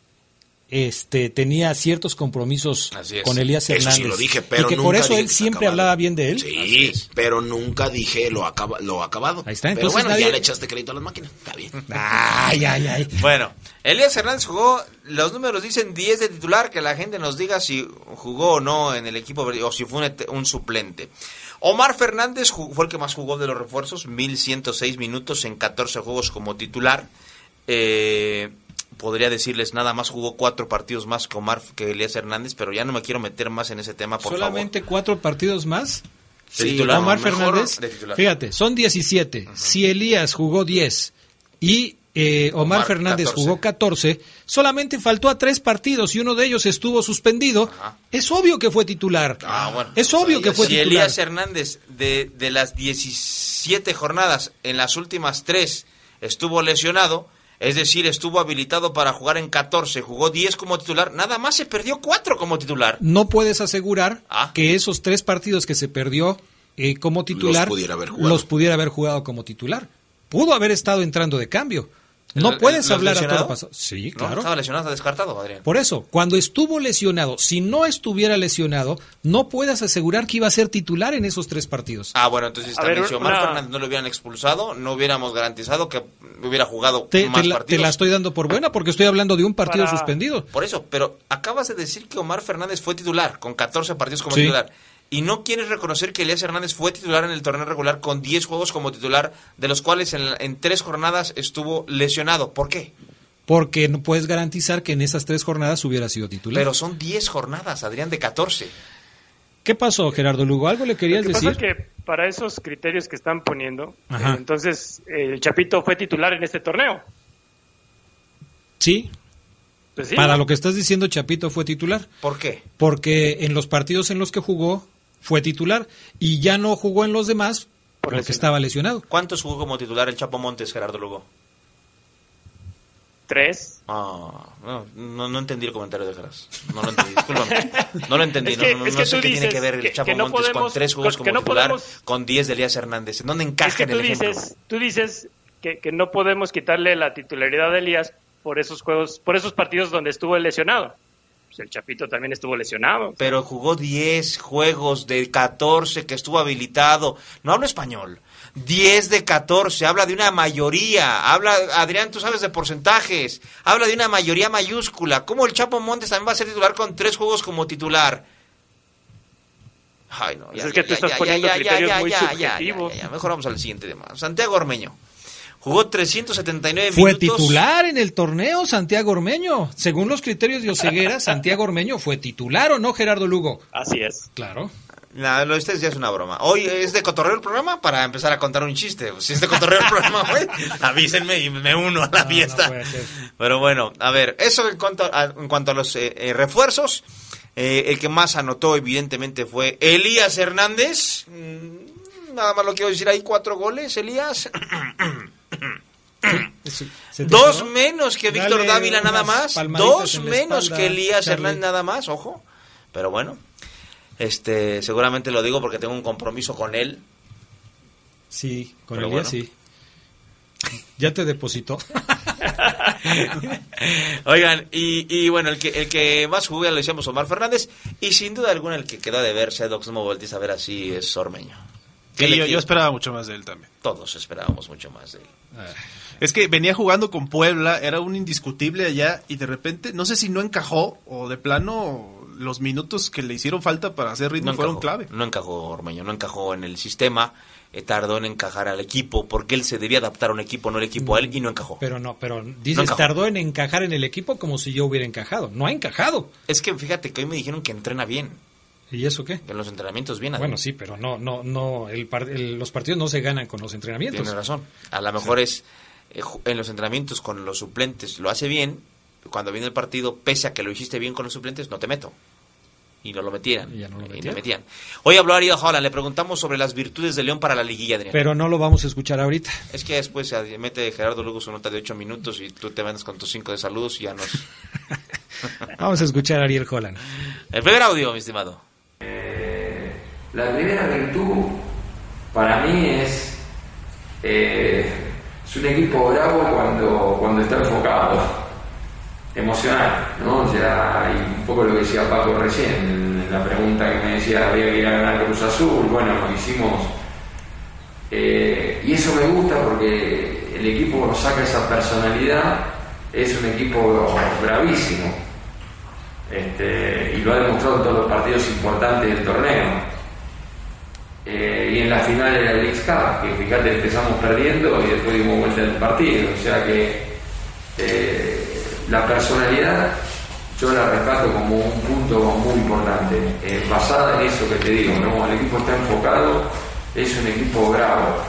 este, tenía ciertos compromisos con Elías Eso Hernández? sí lo dije, pero y que por eso él siempre acabado. hablaba bien de él. Sí, pero nunca dije lo, acaba, lo acabado. Ahí está, Pero entonces bueno, nadie- ya le echaste crédito a las máquinas. Está bien. Ay, ay, ay. Bueno, Elías Hernández jugó, los números dicen 10 de titular, que la gente nos diga si jugó o no en el equipo o si fue un, suplente. Omar Fernández jugó- fue el que más jugó de los refuerzos, 1106 minutos en 14 juegos como titular. Eh, podría decirles nada más jugó cuatro partidos más que Omar que Elías Hernández, pero ya no me quiero meter más en ese tema, por Solamente cuatro partidos más. De titular. Omar Fernández. Fíjate, son 17. Si Elías jugó 10 y eh, Omar, Omar, Fernández 14. jugó 14, solamente faltó a tres partidos y uno de ellos estuvo suspendido. Es obvio que fue titular. Ah, bueno. Es obvio que fue si titular. Elías Hernández de, de las 17 jornadas, en las últimas tres estuvo lesionado, es decir, estuvo habilitado para jugar en 14, jugó 10 como titular, nada más se perdió 4 como titular. no puedes asegurar Ah. que esos tres partidos que se perdió eh, como titular pudiera haber jugado. los pudiera haber jugado como titular. Pudo haber estado entrando de cambio. No ¿El- puedes el- hablar a todo pasado. Sí, No, claro. estaba lesionado, está descartado, Adrián. Por eso, cuando estuvo lesionado, si no estuviera lesionado, no puedes asegurar que iba a ser titular en esos tres partidos. Ah, bueno, entonces también ver, si Omar una- Fernández no lo hubieran expulsado, no hubiéramos garantizado que hubiera jugado Te, más te la, te partidos. la estoy dando por buena porque estoy hablando de un partido Para- suspendido. Por eso, pero acabas de decir que Omar Fernández fue titular con 14 partidos como Sí. titular. Y no quieres reconocer que Elías Hernández fue titular en el torneo regular con 10 juegos como titular, de los cuales en, en tres jornadas estuvo lesionado. ¿Por qué? Porque no puedes garantizar que en esas tres jornadas hubiera sido titular. Pero son 10 jornadas, Adrián, de 14. ¿Qué pasó, Gerardo Lugo? ¿Algo le querías Lo que pasa decir? es que para esos criterios que están poniendo, eh, entonces eh, el Chapito fue titular en este torneo. Sí. Pues sí, Para ¿no? lo que estás diciendo, Chapito fue titular. ¿Por qué? Porque en los partidos en los que jugó fue titular y ya no jugó en los demás porque estaba lesionado. ¿Cuántos jugó como titular el Chapo Montes, Gerardo Lugo? Tres. Ah, no, no, no entendí el comentario de Geras. No lo entendí, discúlpame. No lo entendí. Es que- no no, es no que sé tú qué tiene que ver el Chapo que Montes con tres juegos como no titular, podemos- con 10 de Elías Hernández. ¿En dónde Es encaja que en tú el ejemplo? dices, tú dices que, que no podemos quitarle la titularidad de Elías por esos juegos, por esos partidos donde estuvo lesionado. Pues el Chapito también estuvo lesionado. Pero jugó 10 juegos de 14 que estuvo habilitado. No hablo español. 10 de 14. Habla de una mayoría. Habla, Adrián, tú sabes de porcentajes. Habla de una mayoría mayúscula. ¿Cómo el Chapo Montes también va a ser titular con tres juegos como titular? Ay, no. Pues es que tú estás poniendo criterios muy subjetivos. ya, ya. Mejor vamos al siguiente tema. Santiago Ormeño. Jugó 379 Fue minutos. titular en el torneo Santiago Ormeño. Según los criterios de Oceguera, Santiago Ormeño fue titular o no, Gerardo Lugo. Así es. Claro. La- lo de ustedes ya es una broma. Hoy es de cotorreo el programa para empezar a contar un chiste. Si es de cotorreo el programa, güey, avísenme y me uno a la fiesta. Pero bueno, a ver, eso en cuanto a, en cuanto a los eh, eh, refuerzos. Eh, el que más anotó, evidentemente, fue Elías Hernández. Mm, Nada más lo quiero decir ahí, cuatro goles, Elías. ¿Se te Dos quedó? menos que Víctor Dale Dávila nada más. Dos menos espalda, que Elías. Hernández nada más, ojo. Pero bueno. Este, seguramente lo digo porque tengo un compromiso con él. Sí, con Pero el día bueno. sí. Ya te depositó. Oigan, y, y bueno, el que, el que más jugó, ya lo decíamos, Omar Fernández, y sin duda alguna el que quedó de ver, Sedox, no me voltees a ver así, es Ormeño. ¿Qué Sí, le yo, yo esperaba mucho más de él también. Todos esperábamos mucho más de él. Es que venía jugando con Puebla, era un indiscutible allá y de repente, no sé si no encajó o de plano los minutos que le hicieron falta para hacer ritmo No fueron encajó, clave. no encajó Ormeño, no encajó en el sistema, eh, tardó en encajar al equipo, porque él se debía adaptar a un equipo, no el equipo a él, y no encajó. Pero no, pero dices, tardó en encajar en el equipo como si yo hubiera encajado. No ha encajado. Es que fíjate que hoy me dijeron que entrena bien, ¿Y eso qué? en los entrenamientos bien. Bueno, sí, pero no, no, no, el par- el- los partidos no se ganan con los entrenamientos. Tiene razón. A lo mejor es en los entrenamientos con los suplentes lo hace bien. Cuando viene el partido, pese a que lo hiciste bien con los suplentes, no te meto. Y no lo metieran. Y ya no lo Y metían. Hoy habló Ariel Holland. Le preguntamos sobre las virtudes de León para la liguilla, Adrián. Pero no lo vamos a escuchar ahorita. Es que después se mete Gerardo Lugo su nota de 8 minutos y tú te mandas con tus 5 de saludos y ya nos... Vamos a escuchar a Ariel Holland. El primer audio, mi estimado. La primera virtud para mí es, eh, es un equipo bravo cuando, cuando está enfocado, emocional, ¿no? O sea, y un poco lo que decía Paco recién, en la pregunta que me decía, había que ir a ganar Cruz Azul, bueno, lo hicimos. eh, y eso me gusta porque el equipo nos saca esa personalidad, es un equipo bravísimo. Este, y lo ha demostrado en todos los partidos importantes del torneo. Eh, y en la final de la League Cup, que fíjate, empezamos perdiendo y después dimos vuelta el partido. O sea que eh, la personalidad yo la rescato como un punto muy importante, eh, basada en eso que te digo, ¿no? El equipo está enfocado, es un equipo bravo.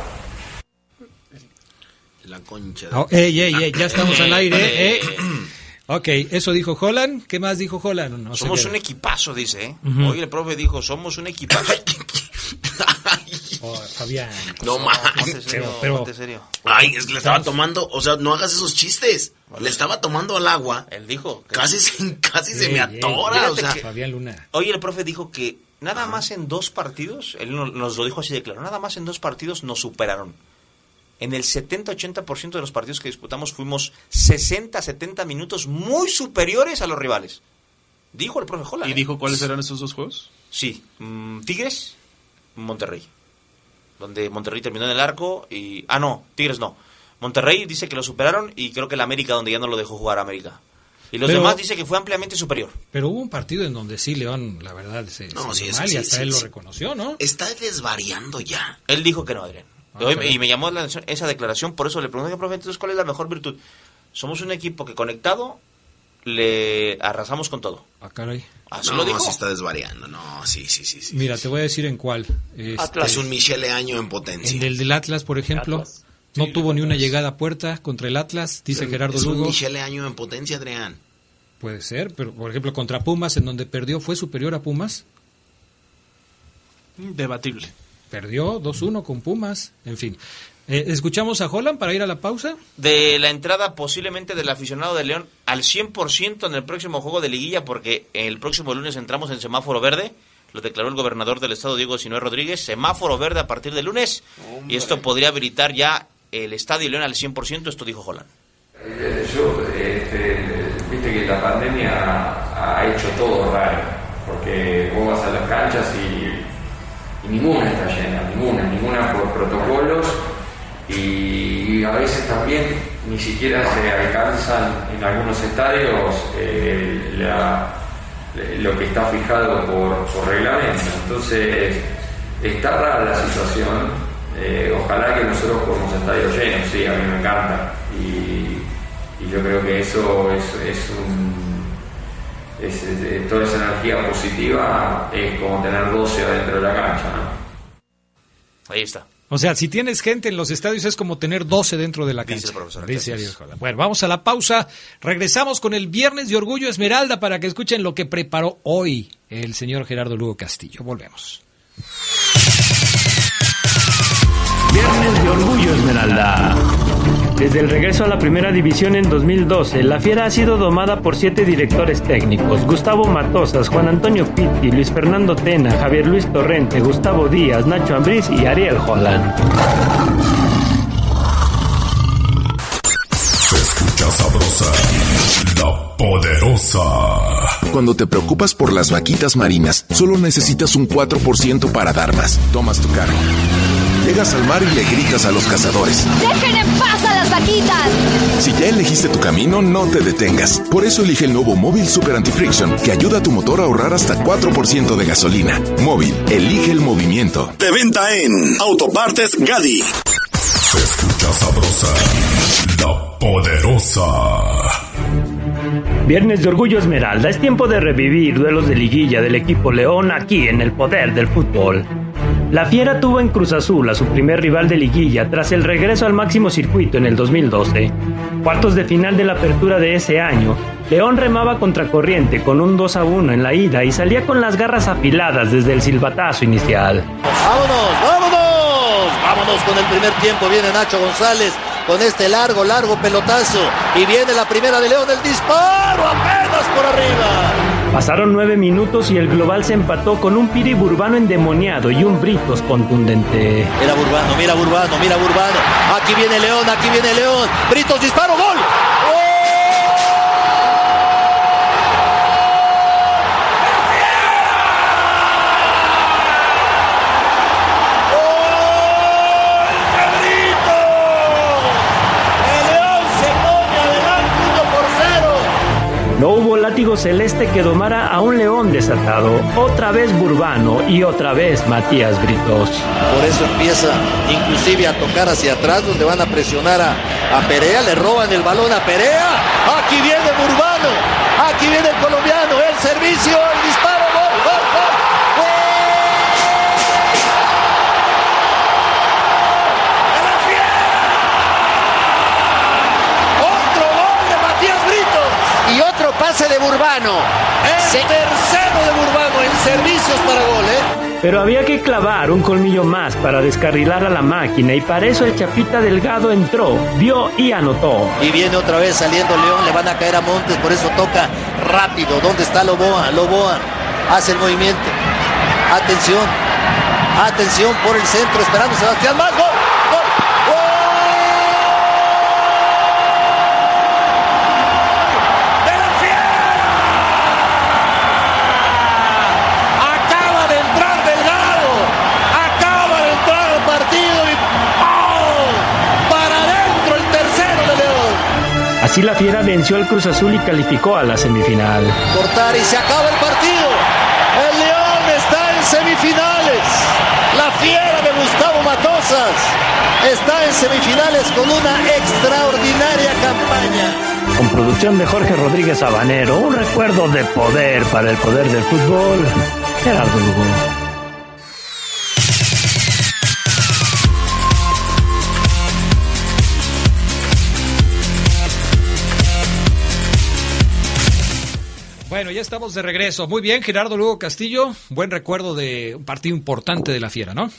La concha. Oh, ey, ey, ey, ya estamos al aire. Ok, eso dijo Holland. ¿Qué más dijo Holland? No somos un equipazo, dice. ¿eh? Hoy el profe dijo, somos un equipazo. Oh, Fabián. No Ponte mames. pero- serio. Ay, es que le estaba tomando, o sea, no hagas esos chistes. Le estaba tomando al agua. Él dijo. que- Casi, se- casi se me atora, o sea. que- Fabián Luna. Hoy el profe dijo que nada más en dos partidos, él no- nos lo dijo así de claro, nada más en dos partidos nos superaron. En el 70-80% de los partidos que disputamos fuimos 60-70 minutos muy superiores a los rivales. Dijo el profe Holland. ¿Y ¿eh? dijo cuáles eran esos dos juegos? Sí, mm, Tigres, Monterrey. Donde Monterrey terminó en el arco y... Ah, no, Tigres no. Monterrey dice que lo superaron y creo que el América donde ya no lo dejó jugar a América. Y los Pero- demás dice que fue ampliamente superior. Pero hubo un partido en donde sí, León, la verdad, se, No, se sí, mal y sí, hasta sí, él lo reconoció, ¿no? Está desvariando ya. Él dijo que no, Adrián. Ah, Hoy- y me llamó la atención esa declaración, por eso le pregunté, profe, entonces, ¿cuál es la mejor virtud? Somos un equipo que conectado le arrasamos con todo. Ah, caray. Así no, lo dijo. sí está desvariando. No, sí, sí, sí. sí. Mira, te voy a decir en cuál. Este, Es un Michele Año en potencia. En el del Atlas, por ejemplo, Atlas. no tuvo ni una llegada a puerta contra el Atlas, dice Gerardo es un Lugo. Michele Año en potencia, Adrián. Puede ser, pero por ejemplo contra Pumas, en donde perdió, fue superior a Pumas. Debatible. Perdió 2-1 con Pumas, en fin. Eh, ¿Escuchamos a Holland para ir a la pausa? De la entrada posiblemente del aficionado de León al 100% en el próximo juego de liguilla, porque el próximo lunes entramos en semáforo verde. Lo declaró el gobernador del estado, Diego Sinue Rodríguez. Semáforo verde a partir del lunes. Y esto podría habilitar ya el estadio León al 100%. Esto dijo Holland. Yo, este, viste que la pandemia ha hecho todo raro, porque vos vas a las canchas y, ninguna está llena, ninguna, ninguna por protocolos y a veces también ni siquiera se alcanzan en algunos estadios eh, lo que está fijado por, por reglamento. Entonces, está rara la situación. Eh, ojalá que nosotros podamos estadios llenos, sí, a mí me encanta. Y, y yo creo que eso es, es un. Es- es- toda esa energía positiva es como tener 12 adentro de la cancha, ¿no? Ahí está. O sea, si tienes gente en los estadios es como tener 12 dentro de la Dice cancha. el profesor, Dice. Ariel Holland. Bueno, vamos a la pausa. Regresamos con el Viernes de Orgullo Esmeralda para que escuchen lo que preparó hoy el señor Gerardo Lugo Castillo. Volvemos. Viernes de Orgullo Esmeralda. Desde el regreso a la primera división en 2012, la Fiera ha sido domada por siete directores técnicos: Gustavo Matosas, Juan Antonio Pitti, Luis Fernando Tena, Javier Luis Torrente, Gustavo Díaz, Nacho Ambriz y Ariel Holland. Se escucha sabrosa, la poderosa. Cuando te preocupas por las vaquitas marinas, solo necesitas un 4% para dar más. Tomas tu carro. Llegas al mar y le gritas a los cazadores. ¡Dejen en paz a las vaquitas! Si ya elegiste tu camino, no te detengas. Por eso elige el nuevo Móvil Super Anti-Friction, que ayuda a tu motor a ahorrar hasta 4% de gasolina. Móvil, elige el movimiento. De venta en Autopartes Gadi. Se escucha sabrosa, la poderosa. Viernes de Orgullo Esmeralda, es tiempo de revivir duelos de liguilla del equipo León aquí en el poder del fútbol. La Fiera tuvo en Cruz Azul a su primer rival de liguilla tras el regreso al máximo circuito en el 2012. Cuartos de final de la apertura de ese año, León remaba contra corriente con un 2 a 1 en la ida y salía con las garras afiladas desde el silbatazo inicial. ¡Vámonos, vámonos! Vámonos con el primer tiempo. Viene Nacho González con este largo, largo pelotazo. Y viene la primera de León, el disparo apenas por arriba. Pasaron nueve minutos y el global se empató con un Piri Burbano endemoniado y un Britos contundente. Mira Burbano, mira Burbano, mira Burbano. Aquí viene León, aquí viene León. Britos, disparo, gol. Celeste que domara a un león desatado. Otra vez Burbano y otra vez Matías Britos. Por eso empieza inclusive a tocar hacia atrás donde van a presionar a, a Perea, le roban el balón a Perea. Aquí viene Burbano, aquí viene el colombiano, el servicio, el disparo, pase de Burbano. El tercero de Burbano en servicios para gol, ¿eh? Pero había que clavar un colmillo más para descarrilar a la máquina y para eso el Chapita Delgado entró, vio y anotó. Y viene otra vez saliendo León, le van a caer a Montes, por eso toca rápido. ¿Dónde está Loboa? Loboa hace el movimiento. Atención, atención por el centro, esperando Sebastián más. Así la Fiera venció al Cruz Azul y calificó a la semifinal. cortar y se acaba el partido. El León está en semifinales. La fiera de Gustavo Matosas está en semifinales con una extraordinaria campaña. Con producción de Jorge Rodríguez Habanero, un recuerdo de poder para el poder del fútbol. Gerardo Lugo. Bueno, ya estamos de regreso. Muy bien, Gerardo Lugo Castillo. Buen recuerdo de un partido importante de la Fiera, ¿no?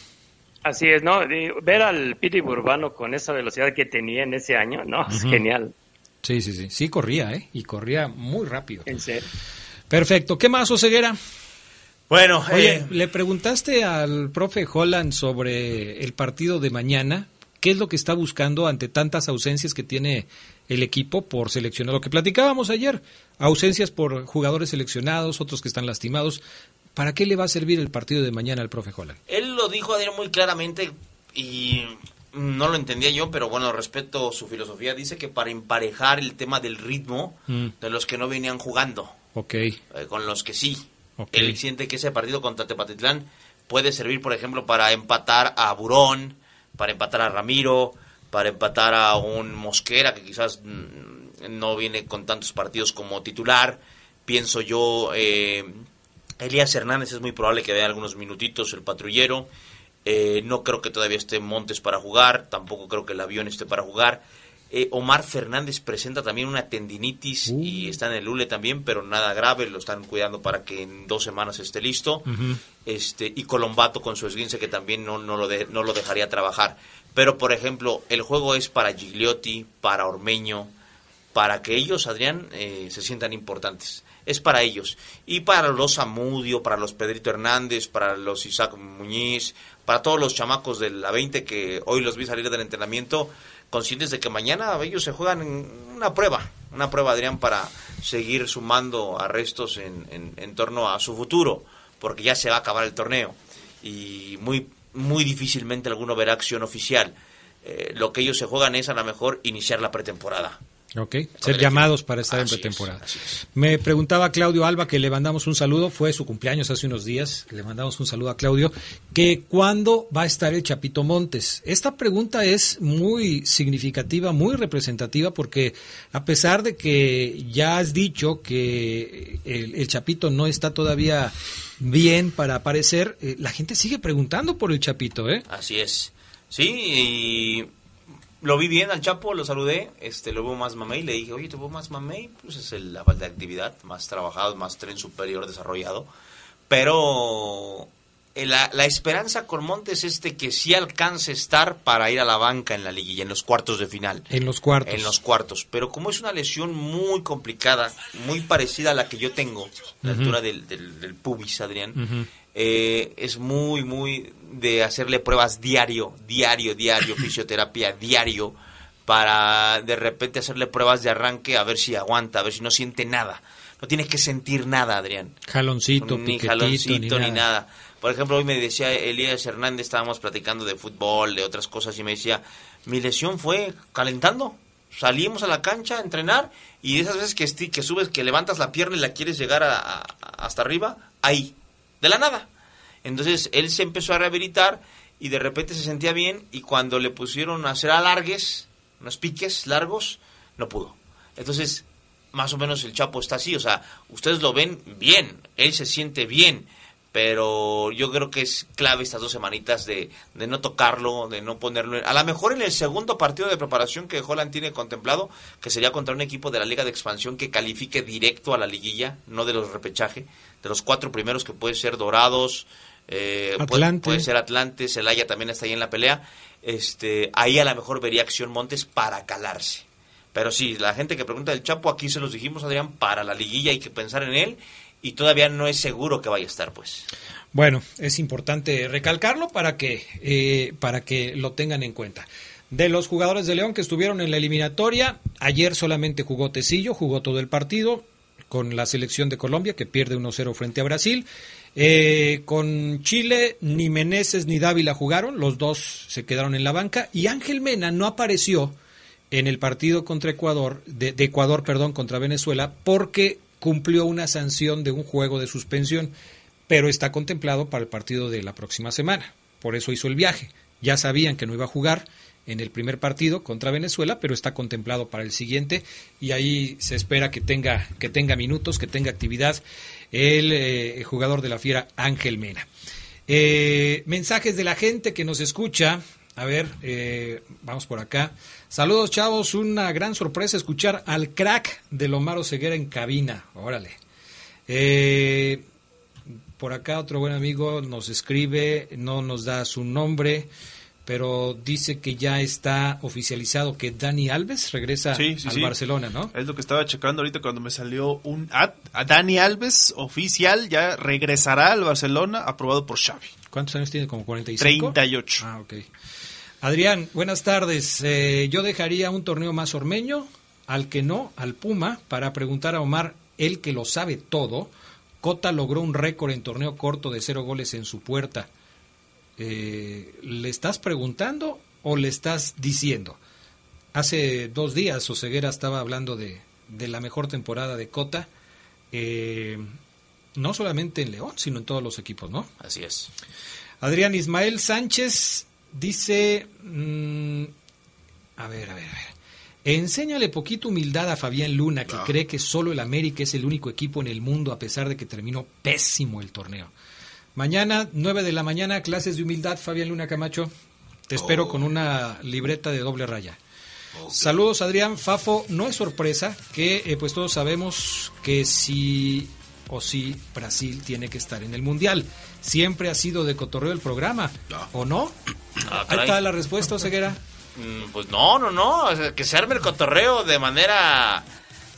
Así es, ¿no? Ver al Piri Urbano con esa velocidad que tenía en ese año, ¿no? Es genial. Sí, sí, sí. Sí corría, ¿eh? Y corría muy rápido. En serio. Perfecto. ¿Qué más, Oseguera? Bueno, Oye, eh, le preguntaste al profe Holland sobre el partido de mañana. ¿Qué es lo que está buscando ante tantas ausencias que tiene el equipo por seleccionar? Lo que platicábamos ayer, ausencias por jugadores seleccionados, otros que están lastimados. ¿Para qué le va a servir el partido de mañana al profe Holland? Él lo dijo ayer muy claramente y no lo entendía yo, pero bueno, respeto su filosofía. Dice que para emparejar el tema del ritmo Mm, de los que no venían jugando, ok. eh, con los que sí. Ok. Él siente que ese partido contra Tepatitlán puede servir, por ejemplo, para empatar a Burón, para empatar a Ramiro, para empatar a un Mosquera que quizás mm, no viene con tantos partidos como titular. Pienso yo, eh, Elías Hernández es muy probable que vea algunos minutitos el patrullero. Eh, no creo que todavía esté Montes para jugar, tampoco creo que el avión esté para jugar. Eh, Omar Fernández presenta también una tendinitis y está en el ULE también, pero nada grave, lo están cuidando para que en dos semanas esté listo. este Y Colombato con su esguince que también no, no, lo de- no lo dejaría trabajar. Pero, por ejemplo, el juego es para Gigliotti, para Ormeño, para que ellos, Adrián, eh, se sientan importantes. Es para ellos. Y para los Zamudio, para los Pedrito Hernández, para los Isaac Muñiz, para todos los chamacos de la 20 que hoy los vi salir del entrenamiento, conscientes de que mañana ellos se juegan en una prueba, una prueba, Adrián, para seguir sumando arrestos en, en, en torno a su futuro, porque ya se va a acabar el torneo y muy, muy difícilmente alguno verá acción oficial. Eh, lo que ellos se juegan es a lo mejor iniciar la pretemporada. Ok, ser llamados para estar en pretemporada. Me preguntaba Claudio Alba, que le mandamos un saludo, fue su cumpleaños hace unos días, le mandamos un saludo a Claudio, que cuándo va a estar el Chapito Montes. Esta pregunta es muy significativa, muy representativa, porque a pesar de que ya has dicho que el, el Chapito no está todavía bien para aparecer, eh, la gente sigue preguntando por el Chapito, ¿eh? Así es. Sí, y lo vi bien al Chapo, lo saludé, este, lo veo más mamey, le dije, oye, te veo más mamey, pues es el, la falta de actividad, más trabajado, más tren superior desarrollado, pero eh, la, la esperanza con Montes es de que sí alcance estar para ir a la banca en la liguilla, en los cuartos de final. En los cuartos. En los cuartos, pero como es una lesión muy complicada, muy parecida a la que yo tengo, la altura del, del, del pubis, Adrián. Eh, es muy, muy de hacerle pruebas diario, diario, diario, fisioterapia diario, para de repente hacerle pruebas de arranque a ver si aguanta, a ver si no siente nada. No tiene que sentir nada, Adrián. Jaloncito, Ni jaloncito, ni ni nada. nada. Por ejemplo, hoy me decía Elías Hernández, estábamos platicando de fútbol, de otras cosas, y me decía, mi lesión fue calentando. Salimos a la cancha a entrenar y esas veces que, que subes, que levantas la pierna y la quieres llegar a- a- hasta arriba, ahí, de la nada. Entonces él se empezó a rehabilitar y de repente se sentía bien y cuando le pusieron a hacer alargues, unos piques largos, no pudo. Entonces, más o menos el Chapo está así, o sea, ustedes lo ven bien, él se siente bien, pero yo creo que es clave estas dos semanitas de, de no tocarlo, de no ponerlo... en- A lo mejor en el segundo partido de preparación que Holland tiene contemplado, que sería contra un equipo de la Liga de Expansión que califique directo a la liguilla, no de los repechaje, de los cuatro primeros que puede ser Dorados, eh, puede- ser Atlante, Celaya también está ahí en la pelea, este, ahí a lo mejor vería acción Montes para calarse. Pero sí, la gente que pregunta del Chapo, aquí se los dijimos, Adrián, para la liguilla hay que pensar en él y todavía no es seguro que vaya a estar, pues. Bueno, es importante recalcarlo para que, eh, para que lo tengan en cuenta. De los jugadores de León que estuvieron en la eliminatoria, ayer solamente jugó Tecillo, jugó todo el partido con la selección de Colombia que pierde 1-0 frente a Brasil. Eh, con Chile ni Meneses ni Dávila jugaron, los dos se quedaron en la banca y Ángel Mena no apareció en el partido contra Ecuador, de, de Ecuador, perdón, contra Venezuela, porque cumplió una sanción de un juego de suspensión, pero está contemplado para el partido de la próxima semana. Por eso hizo el viaje. Ya sabían que no iba a jugar en el primer partido contra Venezuela, pero está contemplado para el siguiente y ahí se espera que tenga que tenga minutos, que tenga actividad el eh, jugador de la Fiera Ángel Mena. Eh, mensajes de la gente que nos escucha. A ver, eh, vamos por acá. Saludos, chavos. Una gran sorpresa escuchar al crack de Lomaro Ceguera en cabina. Órale. Eh, por acá otro buen amigo nos escribe, no nos da su nombre, pero dice que ya está oficializado que Dani Alves regresa Sí, sí, al sí. Barcelona, ¿no? Es lo que estaba checando ahorita cuando me salió un ad. A Dani Alves, oficial, ya regresará al Barcelona, aprobado por Xavi. ¿Cuántos años tiene? ¿Como 45? 38. Ah, ok. Adrián, buenas tardes. Eh, yo dejaría un torneo más ormeño, al que no, al Puma, para preguntar a Omar, el que lo sabe todo. Cota logró un récord en torneo corto de cero goles en su puerta. Eh, ¿Le estás preguntando o le estás diciendo? Hace dos días Oseguera estaba hablando de, de la mejor temporada de Cota, eh, no solamente en León, sino en todos los equipos, ¿no? Así es. Adrián Ismael Sánchez dice, mm, a ver, a ver, a ver. Enséñale poquito humildad a Fabián Luna, que cree que solo el América es el único equipo en el mundo a pesar de que terminó pésimo el torneo. Mañana, 9 de la mañana, clases de humildad, Fabián Luna Camacho. Te espero con una libreta de doble raya. Saludos Adrián Fafo, no es sorpresa que eh, pues todos sabemos que sí o sí Brasil tiene que estar en el Mundial. Siempre ha sido de cotorreo el programa, ¿o no? Ah, Ahí está la respuesta, Ceguera. Mm, Pues no, no, no. o sea, que se arme el cotorreo de manera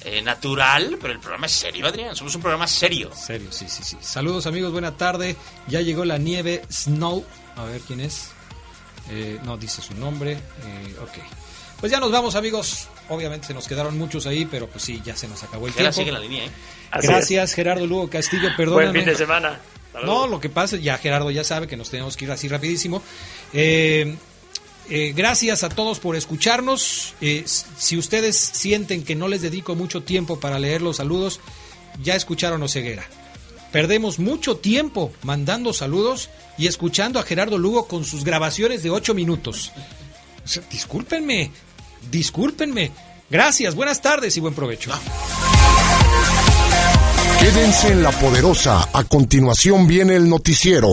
eh, natural, pero el programa es serio, Adrián. Somos un programa serio. Serio, sí, sí, sí. Saludos amigos, buena tarde. Ya llegó la nieve Snow. A ver quién es. Eh, no dice su nombre. Eh, ok. Pues ya nos vamos amigos. Obviamente se nos quedaron muchos ahí, pero pues sí, ya se nos acabó el Gera tiempo. sigue la línea, ¿eh? Así Gracias Gerardo Lugo Castillo, perdóname. Buen fin de semana. No, lo que pasa, ya Gerardo ya sabe que nos tenemos que ir así rapidísimo. Eh, eh, gracias a todos por escucharnos. Eh, si ustedes sienten que no les dedico mucho tiempo para leer los saludos, ya escucharon Oceguera. Perdemos mucho tiempo mandando saludos y escuchando a Gerardo Lugo con sus grabaciones de ocho minutos. O sea, discúlpenme, discúlpenme. Gracias, buenas tardes y buen provecho. Quédense en la poderosa. A continuación viene el noticiero.